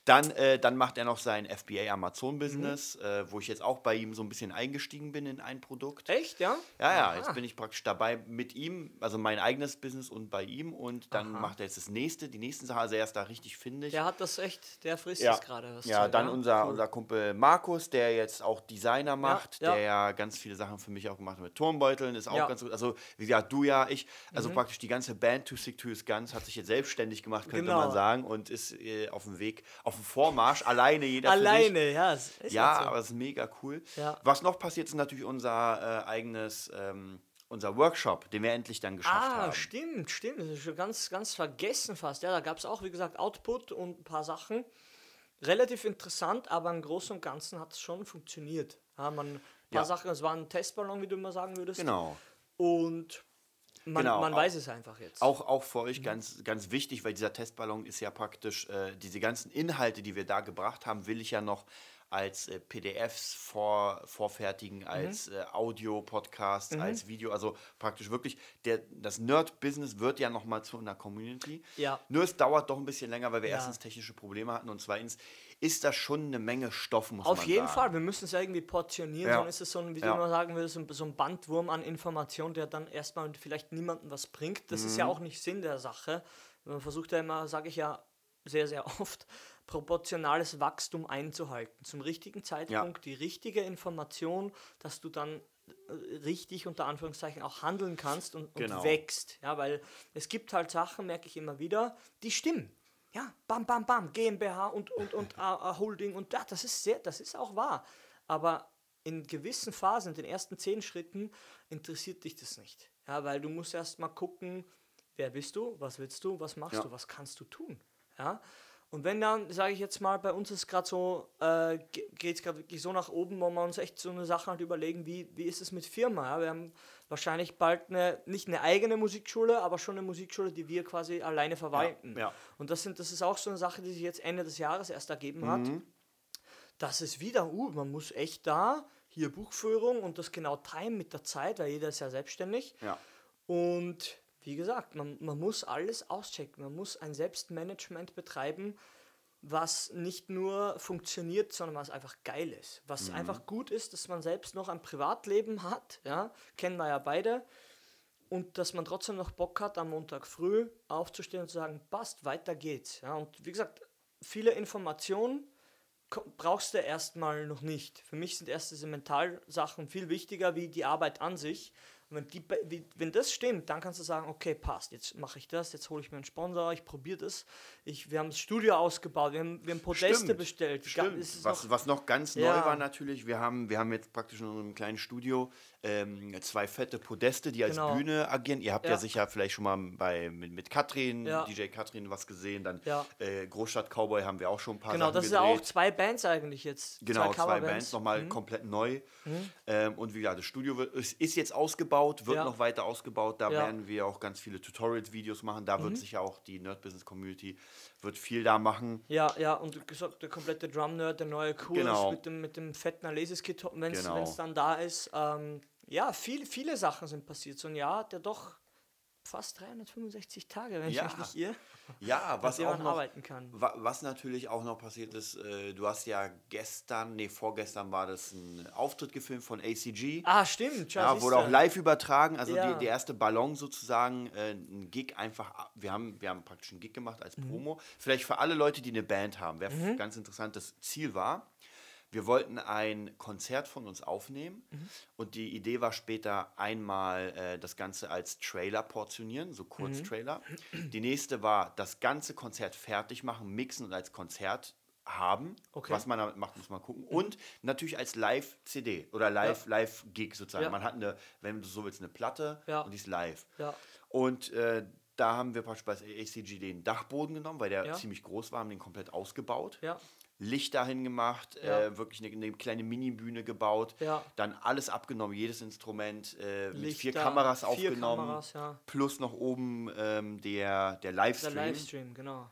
Dann, äh, dann macht er noch sein FBA Amazon Mhm. Business, äh, wo ich jetzt auch bei ihm so ein bisschen eingestiegen bin in ein Produkt. Echt, ja? Ja, ja, Aha. jetzt bin ich praktisch dabei mit ihm, also mein eigenes Business und bei ihm und dann macht er jetzt das nächste, die nächsten Sachen, also er ist da richtig findig. Der hat das echt, der frisst Ja, es gerade. das ja Zeug, dann unser, Cool. unser Kumpel Markus, der jetzt auch Designer macht, ja. der ja ganz viele Sachen für mich auch gemacht hat mit Turmbeuteln, ist auch Ja. Mhm. ganz gut. Also, wie gesagt, du ja, ich, also praktisch die ganze Band Too Sick To Is Guns hat sich jetzt selbstständig gemacht, könnte Genau. man sagen, und ist äh, auf dem Weg, auf dem Vormarsch, alleine jeder. Alleine, ja. Ist Ja, aber es ist mega cool. Ja. Was noch passiert, ist natürlich unser äh, eigenes, ähm, unser Workshop, den wir endlich dann geschafft Ah, haben. stimmt, stimmt. Das ist schon ganz, ganz vergessen fast. Ja, da gab es auch, wie gesagt, Output und ein paar Sachen. Relativ interessant, aber im Großen und Ganzen hat es schon funktioniert. Ja, man, ein paar Ja. Sachen, es war ein Testballon, wie du immer sagen würdest. Genau. Und man, Genau, man auch- weiß es einfach jetzt. Auch, auch für euch ganz, ganz wichtig, weil dieser Testballon ist ja praktisch, äh, diese ganzen Inhalte, die wir da gebracht haben, will ich ja noch als äh, PDFs vor, vorfertigen, als äh, Audio-Podcasts, als Video. Also praktisch wirklich, der, das Nerd-Business wird ja nochmal zu einer Community. Ja. Nur es dauert doch ein bisschen länger, weil wir Ja. erstens technische Probleme hatten und zweitens ist das schon eine Menge Stoff, muss Auf man jeden sagen. Fall, wir müssen es irgendwie portionieren, Ja. sonst ist es so ein, wie Ja. du immer sagen würdest, so ein, so ein Bandwurm an Information, der dann erstmal vielleicht niemandem was bringt. Das ist ja Mhm. auch nicht Sinn der Sache. Man versucht ja immer, sage ich ja sehr, sehr oft, proportionales Wachstum einzuhalten. Zum richtigen Zeitpunkt die richtige Information, dass du dann äh, richtig unter Anführungszeichen auch handeln kannst und, Genau. und wächst. Ja, weil es gibt halt Sachen, merke ich immer wieder, die stimmen. Ja, bam, bam, bam, GmbH und, und, und äh, äh, Holding und ja, das ist sehr, das ist auch wahr. Aber in gewissen Phasen, in den ersten zehn Schritten, interessiert dich das nicht. Ja, weil du musst erst mal gucken, wer bist du, was willst du, was machst Ja. du, was kannst du tun. Ja? Und wenn dann, sage ich jetzt mal, bei uns ist gerade so, äh, geht es gerade wirklich so nach oben, wo wir uns echt so eine Sache halt überlegen, wie, wie ist es mit Firma? Ja? Wir haben wahrscheinlich bald eine, nicht eine eigene Musikschule, aber schon eine Musikschule, die wir quasi alleine verwalten. ja. Und das, sind, das ist auch so eine Sache, die sich jetzt Ende des Jahres erst ergeben hat. Mhm. Das ist wieder, uh, man muss echt da, hier Buchführung und das genau timen mit der Zeit, weil jeder ist ja selbstständig. Ja. Und wie gesagt, man, man muss alles auschecken. Man muss ein Selbstmanagement betreiben, was nicht nur funktioniert, sondern was einfach geil ist. Was einfach gut ist, dass man selbst noch ein Privatleben hat, ja, kennen wir ja beide. Und dass man trotzdem noch Bock hat, am Montag früh aufzustehen und zu sagen, passt, weiter geht's. Ja, und wie gesagt, viele Informationen brauchst du erstmal noch nicht. Für mich sind erst diese Mentalsachen viel wichtiger wie die Arbeit an sich. Und wenn, die, wenn das stimmt, dann kannst du sagen, okay, passt, jetzt mache ich das, jetzt hole ich mir einen Sponsor, ich probiere das. Ich, wir haben das Studio ausgebaut, wir haben, wir haben Podeste Stimmt, bestellt. Stimmt. Was, noch- was noch ganz Ja. neu war natürlich, wir haben, wir haben jetzt praktisch in unserem kleinen Studio ähm, zwei fette Podeste, die als Genau. Bühne agieren. Ihr habt ja, Ja. sicher vielleicht schon mal bei, mit, mit Katrin, Ja. DJ Katrin, was gesehen. Dann äh, Großstadt Cowboy haben wir auch schon ein paar genau, Sachen das ist ja gedreht. auch zwei Bands eigentlich jetzt. Genau, zwei, Coverbands. Bands, nochmal komplett neu. Ähm, und wie gesagt, das Studio wird, ist, ist jetzt ausgebaut, wird Ja. noch weiter ausgebaut. Da Ja. Mhm. werden wir auch ganz viele Tutorials-Videos machen. Da wird sicher auch die Nerd-Business-Community wird viel da machen. Ja, ja, und gesagt, der komplette Drum-Nerd, der neue Kurs Genau. mit dem, mit dem fetten Alesis-Kit, wenn es Genau. dann da ist. Ähm, ja, viel, viele Sachen sind passiert. So ein Jahr, der doch fast 365 Tage, wenn Ja. ich mich nicht irre, Ja, was auch noch, arbeiten kann. wa- was natürlich auch noch passiert ist, äh, du hast ja gestern, nee, vorgestern war das ein Auftritt gefilmt von ACG. Ah, stimmt. Ja, wurde auch live übertragen, also Ja. die, der erste Ballon sozusagen, äh, ein Gig einfach, wir haben, wir haben praktisch einen Gig gemacht als Mhm. Promo. Vielleicht für alle Leute, die eine Band haben, wäre f- ganz interessant, das Ziel war, wir wollten ein Konzert von uns aufnehmen Mhm. und die Idee war später einmal äh, das Ganze als Trailer portionieren, so Kurztrailer. Die nächste war das ganze Konzert fertig machen, mixen und als Konzert haben. Okay. Was man damit macht, muss man gucken. Und natürlich als Live-CD oder Live- Live-Gig sozusagen. Ja. Man hat eine, wenn du so willst, eine Platte Ja. und die ist live. Ja. Und äh, da haben wir beispielsweise bei ACG den Dachboden genommen, weil der Ja. ziemlich groß war, haben den komplett ausgebaut. Licht dahin gemacht, Ja. äh, wirklich eine, eine kleine Mini-Bühne gebaut, Ja. dann alles abgenommen, jedes Instrument äh, mit vier Kameras vier aufgenommen, Kameras, ja. plus noch oben ähm, der, der Der Livestream. Livestream, genau.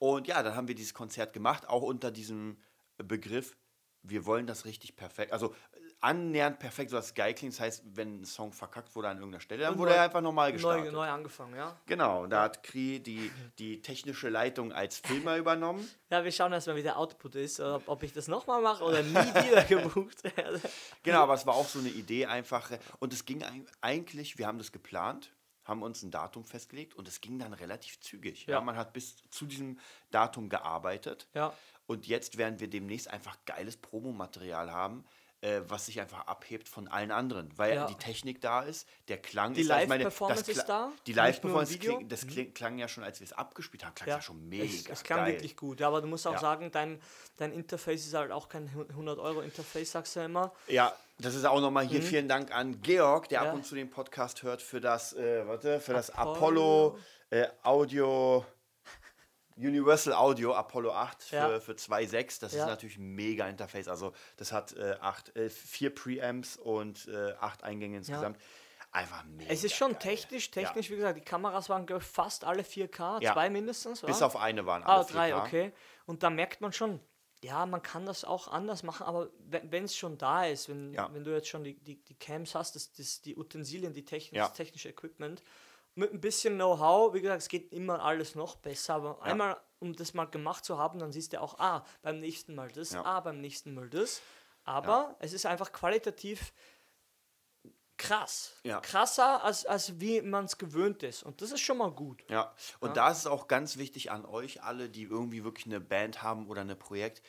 Und ja, dann haben wir dieses Konzert gemacht, auch unter diesem Begriff, wir wollen das richtig perfekt, also annähernd perfekt, so dass geil klingt. Das heißt, wenn ein Song verkackt wurde an irgendeiner Stelle, dann Und wurde neu- er einfach Neu, gestartet. neu angefangen, ja. Genau, da hat Kri die, die technische Leitung als Filmer übernommen. Ja, wir schauen erstmal, wie der Output ist, ob, ob ich das nochmal mache oder nie wieder gebucht werde. Genau, aber es war auch so eine Idee einfach. Und es ging eig- eigentlich, wir haben das geplant, haben uns ein Datum festgelegt und es ging dann relativ zügig. Ja. Ja. man hat bis zu diesem Datum gearbeitet. Ja, Und jetzt werden wir demnächst einfach geiles Promomaterial haben, äh, was sich einfach abhebt von allen anderen, weil Ja. die Technik da ist, der Klang Die ist ich meine, Live-Performance das ist da, Die Live-Performance. Mhm. kling, das kling, klang ja schon, als wir es abgespielt haben, klang ja. ja schon mega es, es klang geil. wirklich gut. Ja, aber du musst auch sagen, dein, dein Interface ist halt auch kein 100-Euro-Interface, sagst du ja immer. Ja, das ist auch nochmal hier vielen Dank an Georg, der Mhm. Ab und zu den Podcast hört, für das, äh, warte, für das Apollo. Apollo äh, Audio, Universal Audio Apollo 8 für, Ja. für 2.6. Das Ja. ist natürlich ein mega Interface. Also das hat äh, acht, äh, vier Preamps und äh, acht Eingänge insgesamt. Einfach mega. Es ist schon geil. technisch, technisch, wie gesagt, die Kameras waren, glaube ich, fast alle 4K, Ja. zwei mindestens. Bis wa? auf eine waren alle Ah, drei, 4K. okay. Und da merkt man schon, ja, man kann das auch anders machen, aber wenn es schon da ist, wenn, Ja. wenn du jetzt schon die, die, die Cams hast, das, das, die Utensilien, die Technik, Ja. das technische Equipment, mit ein bisschen Know-how, wie gesagt, es geht immer alles noch besser, aber Ja. einmal, um das mal gemacht zu haben, dann siehst du auch, ah, beim nächsten Mal das, Ja. ah, beim nächsten Mal das. Aber es ist einfach qualitativ krass. Ja. Krasser, als, als wie man es gewöhnt ist. Und das ist schon mal gut. Ja, und da ist es auch ganz wichtig an euch alle, die irgendwie wirklich eine Band haben oder ein Projekt.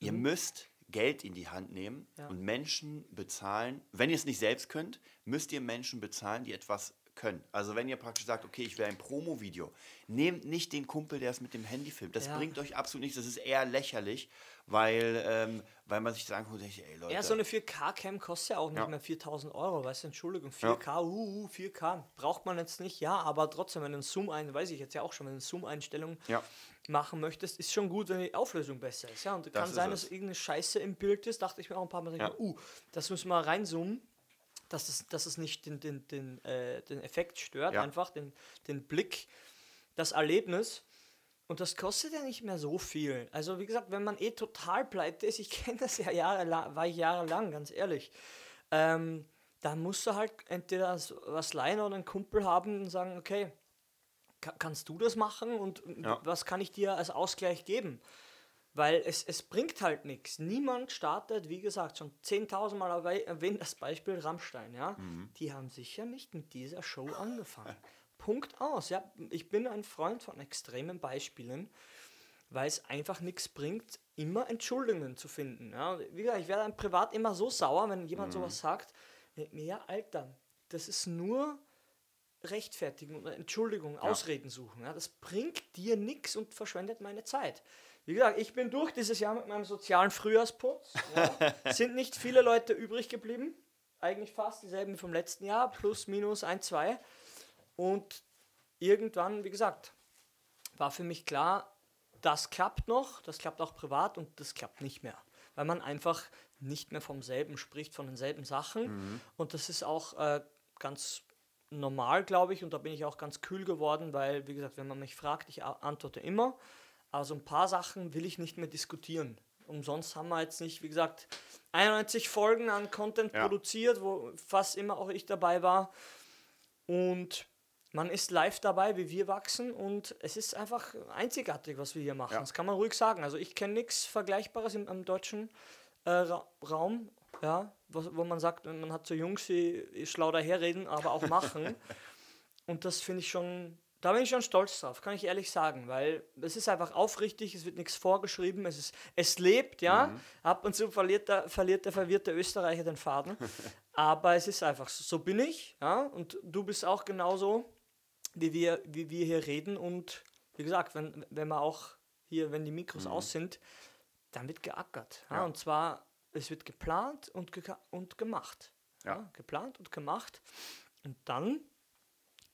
Ihr müsst Geld in die Hand nehmen Mhm. Ja. und Menschen bezahlen. Wenn ihr es nicht selbst könnt, müsst ihr Menschen bezahlen, die etwas können. Also wenn ihr praktisch sagt, okay, ich will ein Promo-Video, nehmt nicht den Kumpel, der es mit dem Handy filmt. Das Ja. bringt euch absolut nichts. Das ist eher lächerlich, weil, ähm, weil man sich das anguckt und denkt, ey Leute. Ja, so eine 4K-Cam kostet ja auch nicht Ja. mehr 4000 Euro, weißt du, Entschuldigung, 4K, uh, uh, 4K, braucht man jetzt nicht, ja, aber trotzdem, wenn du einen Zoom ein, weiß ich jetzt ja auch schon, wenn du eine Zoom-Einstellung Ja. machen möchtest, ist schon gut, wenn die Auflösung besser ist, ja, und kann ist sein, es. dass irgendeine Scheiße im Bild ist, dachte ich mir auch ein paar Mal, Ja. uh, das müssen wir reinzoomen, dass es, dass es nicht den, den, den, äh, den Effekt stört, Ja. einfach den, den Blick, das Erlebnis. Und das kostet ja nicht mehr so viel. Also wie gesagt, wenn man eh total pleite ist, ich kenne das ja jahrelang, war ich jahrelang, ganz ehrlich, ähm, dann musst du halt entweder was leihen oder einen Kumpel haben und sagen, okay, ka- kannst du das machen und Ja. was kann ich dir als Ausgleich geben? Weil es, es bringt halt nichts. Niemand startet, wie gesagt, schon 10.000 Mal erwäh- erwähnt das Beispiel Rammstein, ja. Die haben sicher nicht mit dieser Show angefangen. Punkt aus, ja. Ich bin ein Freund von extremen Beispielen, weil es einfach nichts bringt, immer Entschuldigungen zu finden. Ja. Wie gesagt, ich werde dann privat immer so sauer, wenn jemand sowas sagt. Ja, Alter, das ist nur rechtfertigen oder Entschuldigung, Ausreden suchen. Ja, das bringt dir nichts und verschwendet meine Zeit. Wie gesagt, ich bin durch dieses Jahr mit meinem sozialen Frühjahrsputz. Ja. Sind nicht viele Leute übrig geblieben. Eigentlich fast dieselben wie vom letzten Jahr, plus minus ein, zwei. Und irgendwann, wie gesagt, war für mich klar, das klappt noch, das klappt auch privat und das klappt nicht mehr. Weil man einfach nicht mehr vom selben spricht, von denselben Sachen. Und das ist auch äh, ganz normal, glaube ich. Und da bin ich auch ganz kühl geworden, weil, wie gesagt, wenn man mich fragt, ich antworte immer. Also ein paar Sachen will ich nicht mehr diskutieren. Umsonst haben wir jetzt nicht, wie gesagt, 91 Folgen an Content Ja. produziert, wo fast immer auch ich dabei war. Und man ist live dabei, wie wir wachsen und es ist einfach einzigartig, was wir hier machen. Ja. Das kann man ruhig sagen. Also ich kenne nichts Vergleichbares im, im deutschen äh, Ra Raum, ja, wo, wo man sagt, man hat so Jungs, die schlau daherreden, aber auch machen. und das finde ich schon, da bin ich schon stolz drauf, kann ich ehrlich sagen, weil es ist einfach aufrichtig, es wird nichts vorgeschrieben, es, ist, es lebt, ja. Ab und zu verliert der, verliert der verwirrte Österreicher den Faden. aber es ist einfach so, so bin ich, ja. Und du bist auch genauso, wie wir, wie wir hier reden. Und wie gesagt, wenn, wenn wir auch hier, wenn die Mikros aus sind, dann wird geackert. Ja? Ja. Und zwar, es wird geplant und, ge und gemacht. Ja. Geplant und gemacht. Und dann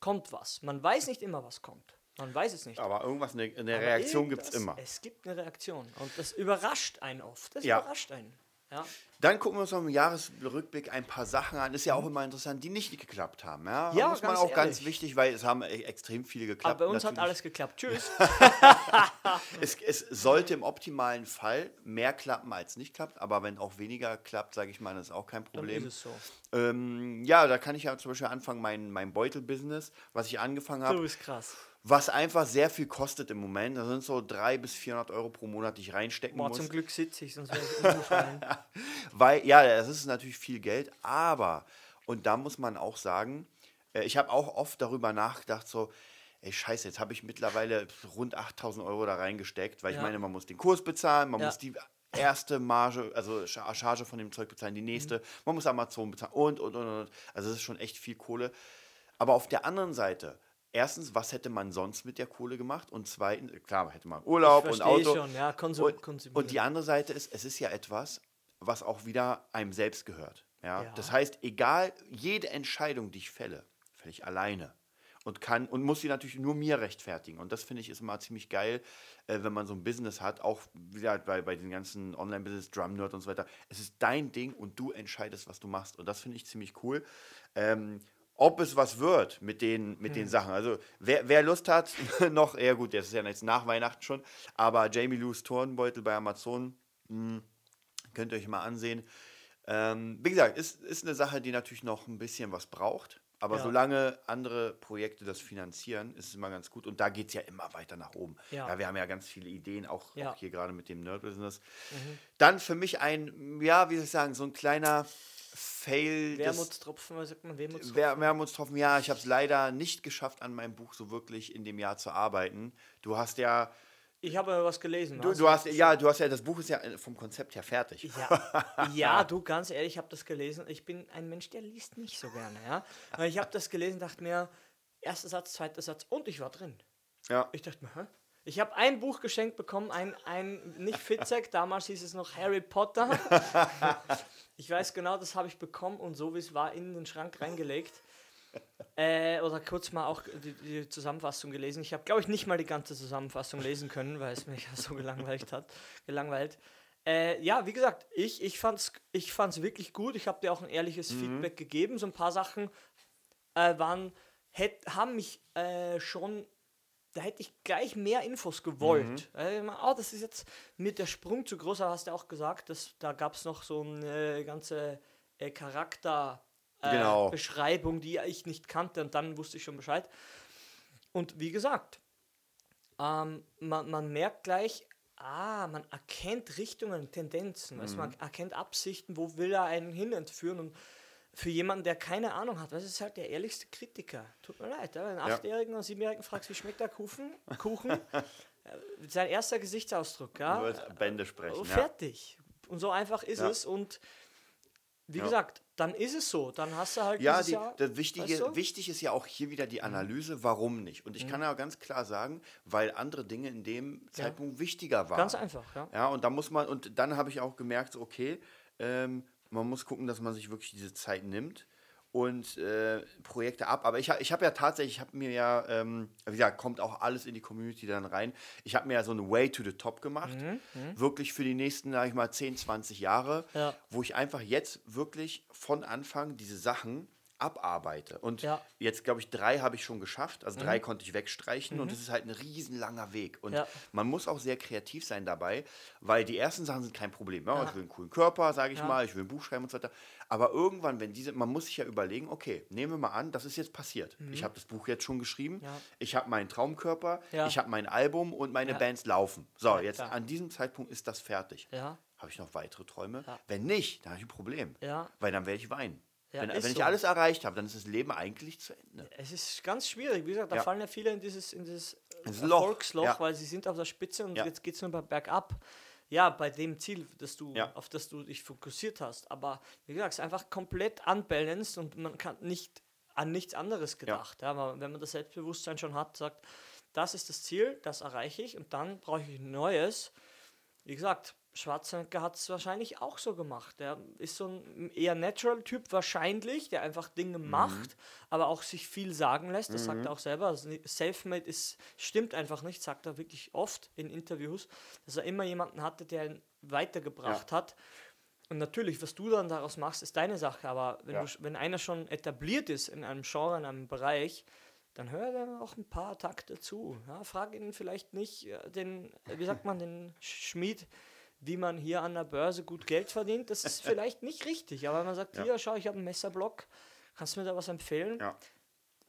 kommt was. Man weiß nicht immer, was kommt. Man weiß es nicht. Aber irgendwas, eine, eine Aber Reaktion gibt es immer. Es gibt eine Reaktion. Und das überrascht einen oft. Das Ja. überrascht einen. Ja. Dann gucken wir uns noch im Jahresrückblick ein paar Sachen an. Ist ja auch immer interessant, die nicht geklappt haben. Ja. Ja, muss man ganz auch ganz ehrlich. wichtig, weil es haben e- extrem viele geklappt. Aber bei uns hat Natürlich- alles geklappt. Tschüss. Es, es sollte im optimalen Fall mehr klappen als nicht klappt, aber wenn auch weniger klappt, sage ich mal, das ist auch kein Dann Problem. ist es so. Ähm, ja, da kann ich ja zum Beispiel anfangen, mein, mein Beutel-Business, was ich angefangen habe, Du bist krass. Was einfach sehr viel kostet im Moment. Das sind so 300 bis 400 Euro pro Monat, die ich reinstecken Boah, muss. zum Glück sitze ich, sonst wäre ich umgefallen. Weil, ja, das ist natürlich viel Geld, aber, und da muss man auch sagen, äh, ich habe auch oft darüber nachgedacht, so, ey, scheiße, jetzt habe ich mittlerweile rund 8000 Euro da reingesteckt, weil ich Ja. meine, man muss den Kurs bezahlen, man Ja. muss die erste Marge, also Cha- Charge von dem Zeug bezahlen, die Mhm. nächste, man muss Amazon bezahlen und, und, und, und. Also, das ist schon echt viel Kohle. Aber auf der anderen Seite, erstens, was hätte man sonst mit der Kohle gemacht? Und zweitens, klar, hätte man Urlaub und Auto. schon, ja, Konsum, Und, und die andere Seite ist, es ist ja etwas, was auch wieder einem selbst gehört. Ja? Ja. Das heißt, egal, jede Entscheidung, die ich fälle, fälle ich alleine. Und kann und muss sie natürlich nur mir rechtfertigen. Und das finde ich ist immer ziemlich geil, äh, wenn man so ein Business hat, auch wieder bei, bei den ganzen Online-Business, Drum Nerd und so weiter. Es ist dein Ding und du entscheidest, was du machst. Und das finde ich ziemlich cool. Ähm, ob es was wird mit den, mit Hm. den Sachen. Also, wer, wer Lust hat, noch, ja gut, das ist ja jetzt nach Weihnachten schon, aber Jamie Lou's Turnbeutel bei Amazon, mh, könnt ihr euch mal ansehen. Ähm, wie gesagt, ist, ist eine Sache, die natürlich noch ein bisschen was braucht. Aber Ja. solange andere Projekte das finanzieren, ist es immer ganz gut. Und da geht es ja immer weiter nach oben. Ja. Ja. wir haben ja ganz viele Ideen, auch, Ja. Mhm. auch hier gerade mit dem Nerd-Business. Dann für mich ein, ja, wie soll ich sagen, so ein kleiner Fail. Wermutstropfen, was sagt man? Wermutstropfen? Wer, Wermutstropfen, ja, ich habe es leider nicht geschafft, an meinem Buch so wirklich in dem Jahr zu arbeiten. Du hast ja, Ich habe was gelesen. du, hast du hast, ja, du hast ja, das Buch ist ja vom Konzept her fertig. Ja, ja, du, ganz ehrlich, ich habe das gelesen. Ich bin ein Mensch, der liest nicht so gerne, ja. Ich habe das gelesen, dachte mir, erster Satz, zweiter Satz und ich war drin. Ja. Ich dachte mir, hä? Ich habe ein Buch geschenkt bekommen, ein, ein nicht Fitzek, damals hieß es noch Harry Potter. ich weiß genau, das habe ich bekommen und so wie es war, in den Schrank reingelegt. Äh, oder kurz mal auch die, die Zusammenfassung gelesen. Ich habe, glaube ich, nicht mal die ganze Zusammenfassung lesen können, weil es mich so gelangweilt hat. Gelangweilt. Äh, ja, wie gesagt, ich, ich fand es ich fand's wirklich gut. Ich habe dir auch ein ehrliches Feedback gegeben. So ein paar Sachen äh, waren, hätt, haben mich äh, schon, da hätte ich gleich mehr Infos gewollt. Äh, immer, oh, das ist jetzt mit der Sprung zu groß, hast du auch gesagt, dass, da gab es noch so eine ganze äh, Charakter. äh, Genau. Die ich nicht kannte und dann wusste ich schon Bescheid. Und wie gesagt, ähm, man, man merkt gleich, ah, man erkennt Richtungen, Tendenzen, weißt, du, man erkennt Absichten, wo will er einen hin entführen und für jemanden, der keine Ahnung hat, das ist halt der ehrlichste Kritiker. Tut mir leid, ja, wenn einen Ja. Achtjährigen oder Siebenjährigen fragst, wie schmeckt der Kuchen? Kuchen? sein erster Gesichtsausdruck, ja. Du Bände sprechen. Oh, Ja. fertig. Und so einfach ist Ja. es und wie Ja. gesagt, dann ist es so. Dann hast du halt Ja, die, Jahr, das Wichtige, weißt du? Mhm. wichtig ist ja auch hier wieder die Analyse, warum nicht. Und ich kann ja ganz klar sagen, weil andere Dinge in dem Zeitpunkt wichtiger waren. ganz einfach, ja. Ja, und da muss man, und dann habe ich auch gemerkt, okay, ähm, man muss gucken, dass man sich wirklich diese Zeit nimmt und äh, Projekte ab. Aber ich, ich habe ja tatsächlich, ich habe mir ja, ähm, wie gesagt, kommt auch alles in die Community dann rein. Ich habe mir ja so eine Way to the Top gemacht, wirklich für die nächsten, sag ich mal, 10, 20 Jahre, Ja. wo ich einfach jetzt wirklich von Anfang diese Sachen abarbeite. Und Ja. jetzt, glaube ich, drei habe ich schon geschafft. Also drei konnte ich wegstreichen und es ist halt ein riesenlanger Weg. Und Ja. man muss auch sehr kreativ sein dabei, weil die ersten Sachen sind kein Problem. Ja, Ich will einen coolen Körper, sage ich Ja. mal, ich will ein Buch schreiben und so weiter. Aber irgendwann, wenn diese, man muss sich ja überlegen, okay, nehmen wir mal an, das ist jetzt passiert. Ich habe das Buch jetzt schon geschrieben, Mhm. Ja. ich habe meinen Traumkörper, Ja. ich habe mein Album und meine Ja. Bands laufen. So, Ja, jetzt klar. an diesem Zeitpunkt ist das fertig. Ja, Habe ich noch weitere Träume? Ja. Wenn nicht, dann habe ich ein Problem. ja. Weil dann werde ich weinen. Ja, wenn wenn ich so. alles erreicht habe, dann ist das Leben eigentlich zu Ende. Es ist ganz schwierig. Wie gesagt, da Ja. fallen ja viele in dieses, in dieses äh, Ins Loch, Erfolgsloch, ja. weil sie sind auf der Spitze und jetzt geht es nur bergab. Ja, bei dem Ziel, das du, auf das du dich fokussiert hast. Aber wie gesagt, es ist einfach komplett unbalanced und man kann nicht an nichts anderes gedacht. Ja. aber wenn man das Selbstbewusstsein schon hat, sagt, das ist das Ziel, das erreiche ich und dann brauche ich ein neues. Wie gesagt, Schwarzenegger hat es wahrscheinlich auch so gemacht. Er ist so ein eher Natural-Typ wahrscheinlich, der einfach Dinge Mhm. macht, aber auch sich viel sagen lässt. Das sagt er auch selber. Also Selfmade ist, stimmt einfach nicht, sagt er wirklich oft in Interviews, dass er immer jemanden hatte, der ihn weitergebracht hat. Und natürlich, was du dann daraus machst, ist deine Sache. Aber wenn, Ja. du, wenn einer schon etabliert ist in einem Genre, in einem Bereich, dann hör dir auch ein paar Takte zu. Ja, frag ihn vielleicht nicht äh, den, äh, wie sagt man, den Schmied, wie man hier an der Börse gut Geld verdient. Das ist vielleicht nicht richtig. Aber wenn man sagt, Ja. hier, schau, ich habe einen Messerblock, kannst du mir da was empfehlen? Ja.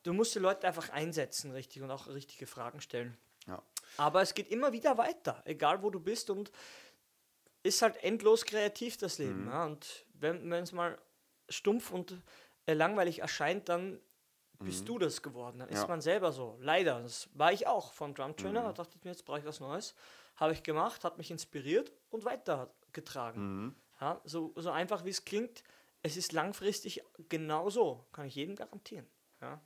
Du musst die Leute einfach einsetzen, richtig, und auch richtige Fragen stellen. Ja. Aber es geht immer wieder weiter, egal wo du bist und ist halt endlos kreativ das Leben. Mhm. Ja? Und wenn es mal stumpf und äh, langweilig erscheint, dann bist du das geworden. Dann ist Mhm. Ja. man selber so. Leider, das war ich auch von Drum Trainer. Mhm. Da dachte ich mir, jetzt brauche ich was Neues. Habe ich gemacht, hat mich inspiriert und weitergetragen. Mhm. Ja, so, so einfach wie es klingt, es ist langfristig genauso. Kann ich jedem garantieren. Ja.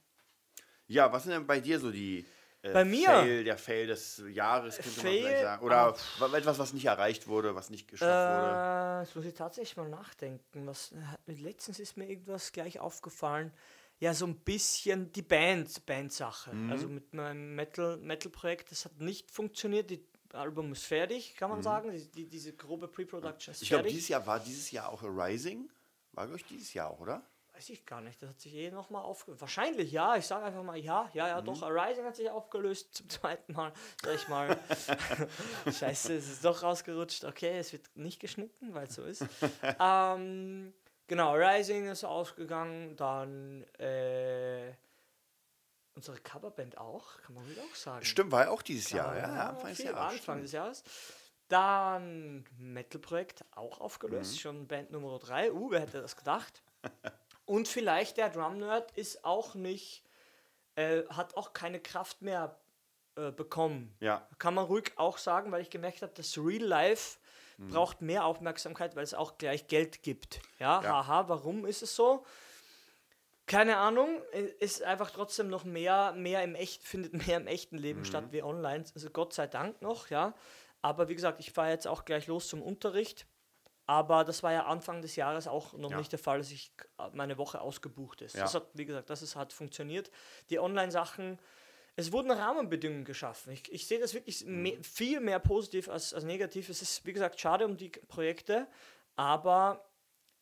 Ja, was sind denn bei dir so die äh, Bei mir? Fail, der Fail des Jahres, könnte man Fail? vielleicht sagen. Oder wa- etwas, was nicht erreicht wurde, was nicht geschafft wurde. Äh, jetzt muss ich tatsächlich mal nachdenken. Was, äh, letztens ist mir irgendwas gleich aufgefallen. Ja, so ein bisschen die Band, Band-Sache. Mhm. Also mit meinem Metal- Metal-Projekt, das hat nicht funktioniert. Das Album ist fertig, kann man sagen. Die, die, diese grobe Pre-Production ist Mhm. Ich glaube, dieses Jahr war dieses Jahr auch Arising. War, glaube ich, dieses Jahr auch, oder? Weiß ich gar nicht. Das hat sich eh nochmal aufgelöst. Wahrscheinlich, ja. Ich sage einfach mal ja. Ja, ja, Mhm. doch. Arising hat sich aufgelöst zum zweiten Mal. Sag ich mal. Scheiße, es ist doch rausgerutscht. Okay, es wird nicht geschnitten, weil es so ist. ähm, genau, Rising ist ausgegangen. Dann äh, unsere Coverband auch, kann man wohl auch sagen. Stimmt, war ja auch dieses Jahr. Ja, Ja, ja, Anfang des Jahres, Anfang des Jahres. Dann Metal-Projekt auch Mhm. aufgelöst, schon Band Nummer 3. Uh, wer hätte das gedacht? Und vielleicht der Drum Nerd ist auch nicht, äh, hat auch keine Kraft mehr äh, bekommen. Ja, Kann man ruhig auch sagen, weil ich gemerkt habe, das Real Life braucht mehr Aufmerksamkeit, weil es auch gleich Geld gibt. Ja, Ja. haha, warum ist es so? Keine Ahnung, äh, ist einfach trotzdem noch mehr, mehr im echt, findet mehr im echten Leben statt wie online. Also Gott sei Dank noch, ja. Aber wie gesagt, ich fahre jetzt auch gleich los zum Unterricht. Aber das war ja Anfang des Jahres auch noch Ja. nicht der Fall, dass ich meine Woche ausgebucht ist. Ja. Das hat, wie gesagt, das ist, hat funktioniert. Die Online-Sachen, es wurden Rahmenbedingungen geschaffen. Ich, ich sehe das wirklich me viel mehr positiv als, als negativ. Es ist, wie gesagt, schade um die Projekte, aber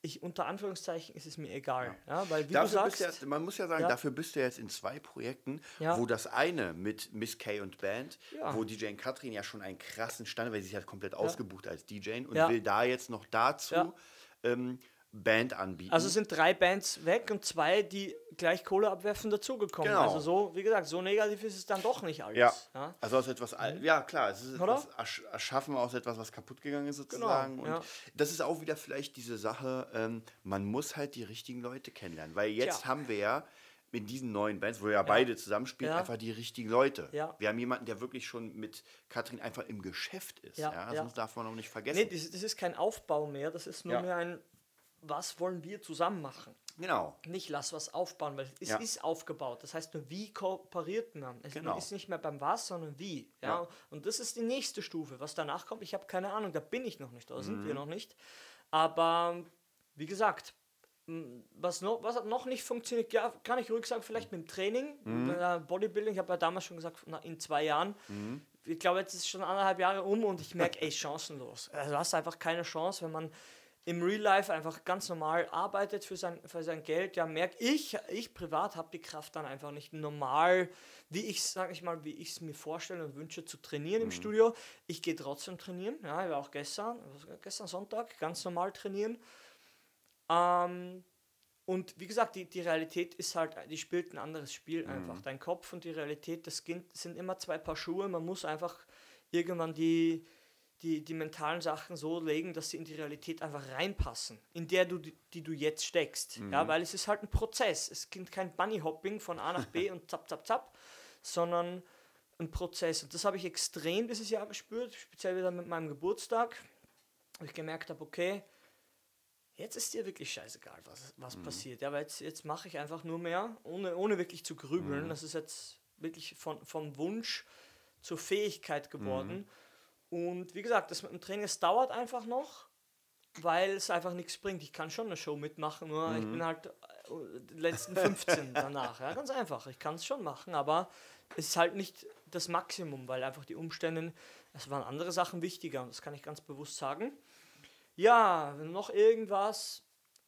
ich, unter Anführungszeichen ist es mir egal. Ja. weil wie du Dafür sagst, du ja, man muss ja sagen, Ja. dafür bist du jetzt in zwei Projekten, Ja. wo das eine mit Miss K und Band, Ja. wo DJ Katrin ja schon einen krassen Stand, weil sie ist ja komplett ausgebucht als DJ und Ja. will da jetzt noch dazu Ja. ähm, Band anbieten. Also sind drei Bands weg und zwei, die gleich Kohle abwerfen, dazugekommen. Genau. Also so, wie gesagt, so negativ ist es dann doch nicht alles. ja. Ja? Also aus etwas, Al- ja klar, es ist Mhm. Oder? etwas ersch- erschaffen aus etwas, was kaputt gegangen ist sozusagen. Genau, und ja. das ist auch wieder vielleicht diese Sache, ähm, man muss halt die richtigen Leute kennenlernen, weil jetzt Tja. haben wir ja in diesen neuen Bands, wo wir ja, beide zusammenspielen, Ja. einfach die richtigen Leute. Ja. Wir haben jemanden, der wirklich schon mit Katrin einfach im Geschäft ist. Ja, Ja, ja. Sonst darf man auch nicht vergessen. Nee, das, das ist kein Aufbau mehr, das ist nur Ja. mehr ein, was wollen wir zusammen machen? genau. Nicht lass was aufbauen, weil es Ja. ist aufgebaut. Das heißt nur, wie kooperiert man? Es Genau. ist nicht mehr beim was, sondern wie. Ja? Ja. Und das ist die nächste Stufe. Was danach kommt, ich habe keine Ahnung, da bin ich noch nicht, da sind Mhm. wir noch nicht. Aber wie gesagt, was noch, was hat noch nicht funktioniert, ja, kann ich ruhig sagen, vielleicht mit dem Training, Mhm. äh, Bodybuilding, ich habe ja damals schon gesagt, na, in zwei Jahren. Ich glaube, jetzt ist schon anderthalb Jahre um und ich merke, ey, chancenlos. Also, du hast einfach keine Chance, wenn man im Real Life einfach ganz normal arbeitet für sein, für sein Geld, ja, merke ich, ich privat habe die Kraft dann einfach nicht normal, wie ich sage ich mal, wie ich es mir vorstelle und wünsche zu trainieren im Studio. Ich gehe trotzdem trainieren, ja, ich war auch gestern, gestern Sonntag, ganz normal trainieren. Ähm, und wie gesagt, die, die Realität ist halt, die spielt ein anderes Spiel einfach. Dein Kopf und die Realität, das sind immer zwei Paar Schuhe. Man muss einfach irgendwann die, die, die mentalen Sachen so legen, dass sie in die Realität einfach reinpassen, in der du, die, du jetzt steckst. Ja, weil es ist halt ein Prozess. Es gibt kein Bunny-Hopping von A nach B und zapp, zapp, zapp, sondern ein Prozess. Und das habe ich extrem dieses Jahr gespürt, speziell wieder mit meinem Geburtstag, wo ich gemerkt habe, okay, jetzt ist dir wirklich scheißegal, was, was passiert. Ja, weil jetzt, jetzt mache ich einfach nur mehr, ohne, ohne wirklich zu grübeln. Das ist jetzt wirklich von, vom Wunsch zur Fähigkeit geworden. Und wie gesagt, das mit dem Training, es dauert einfach noch, weil es einfach nichts bringt. Ich kann schon eine Show mitmachen, nur ich bin halt äh, die letzten 15 danach. Ja, ganz einfach. Ich kann es schon machen, aber es ist halt nicht das Maximum, weil einfach die Umstände, es waren andere Sachen wichtiger und das kann ich ganz bewusst sagen. Ja, noch irgendwas.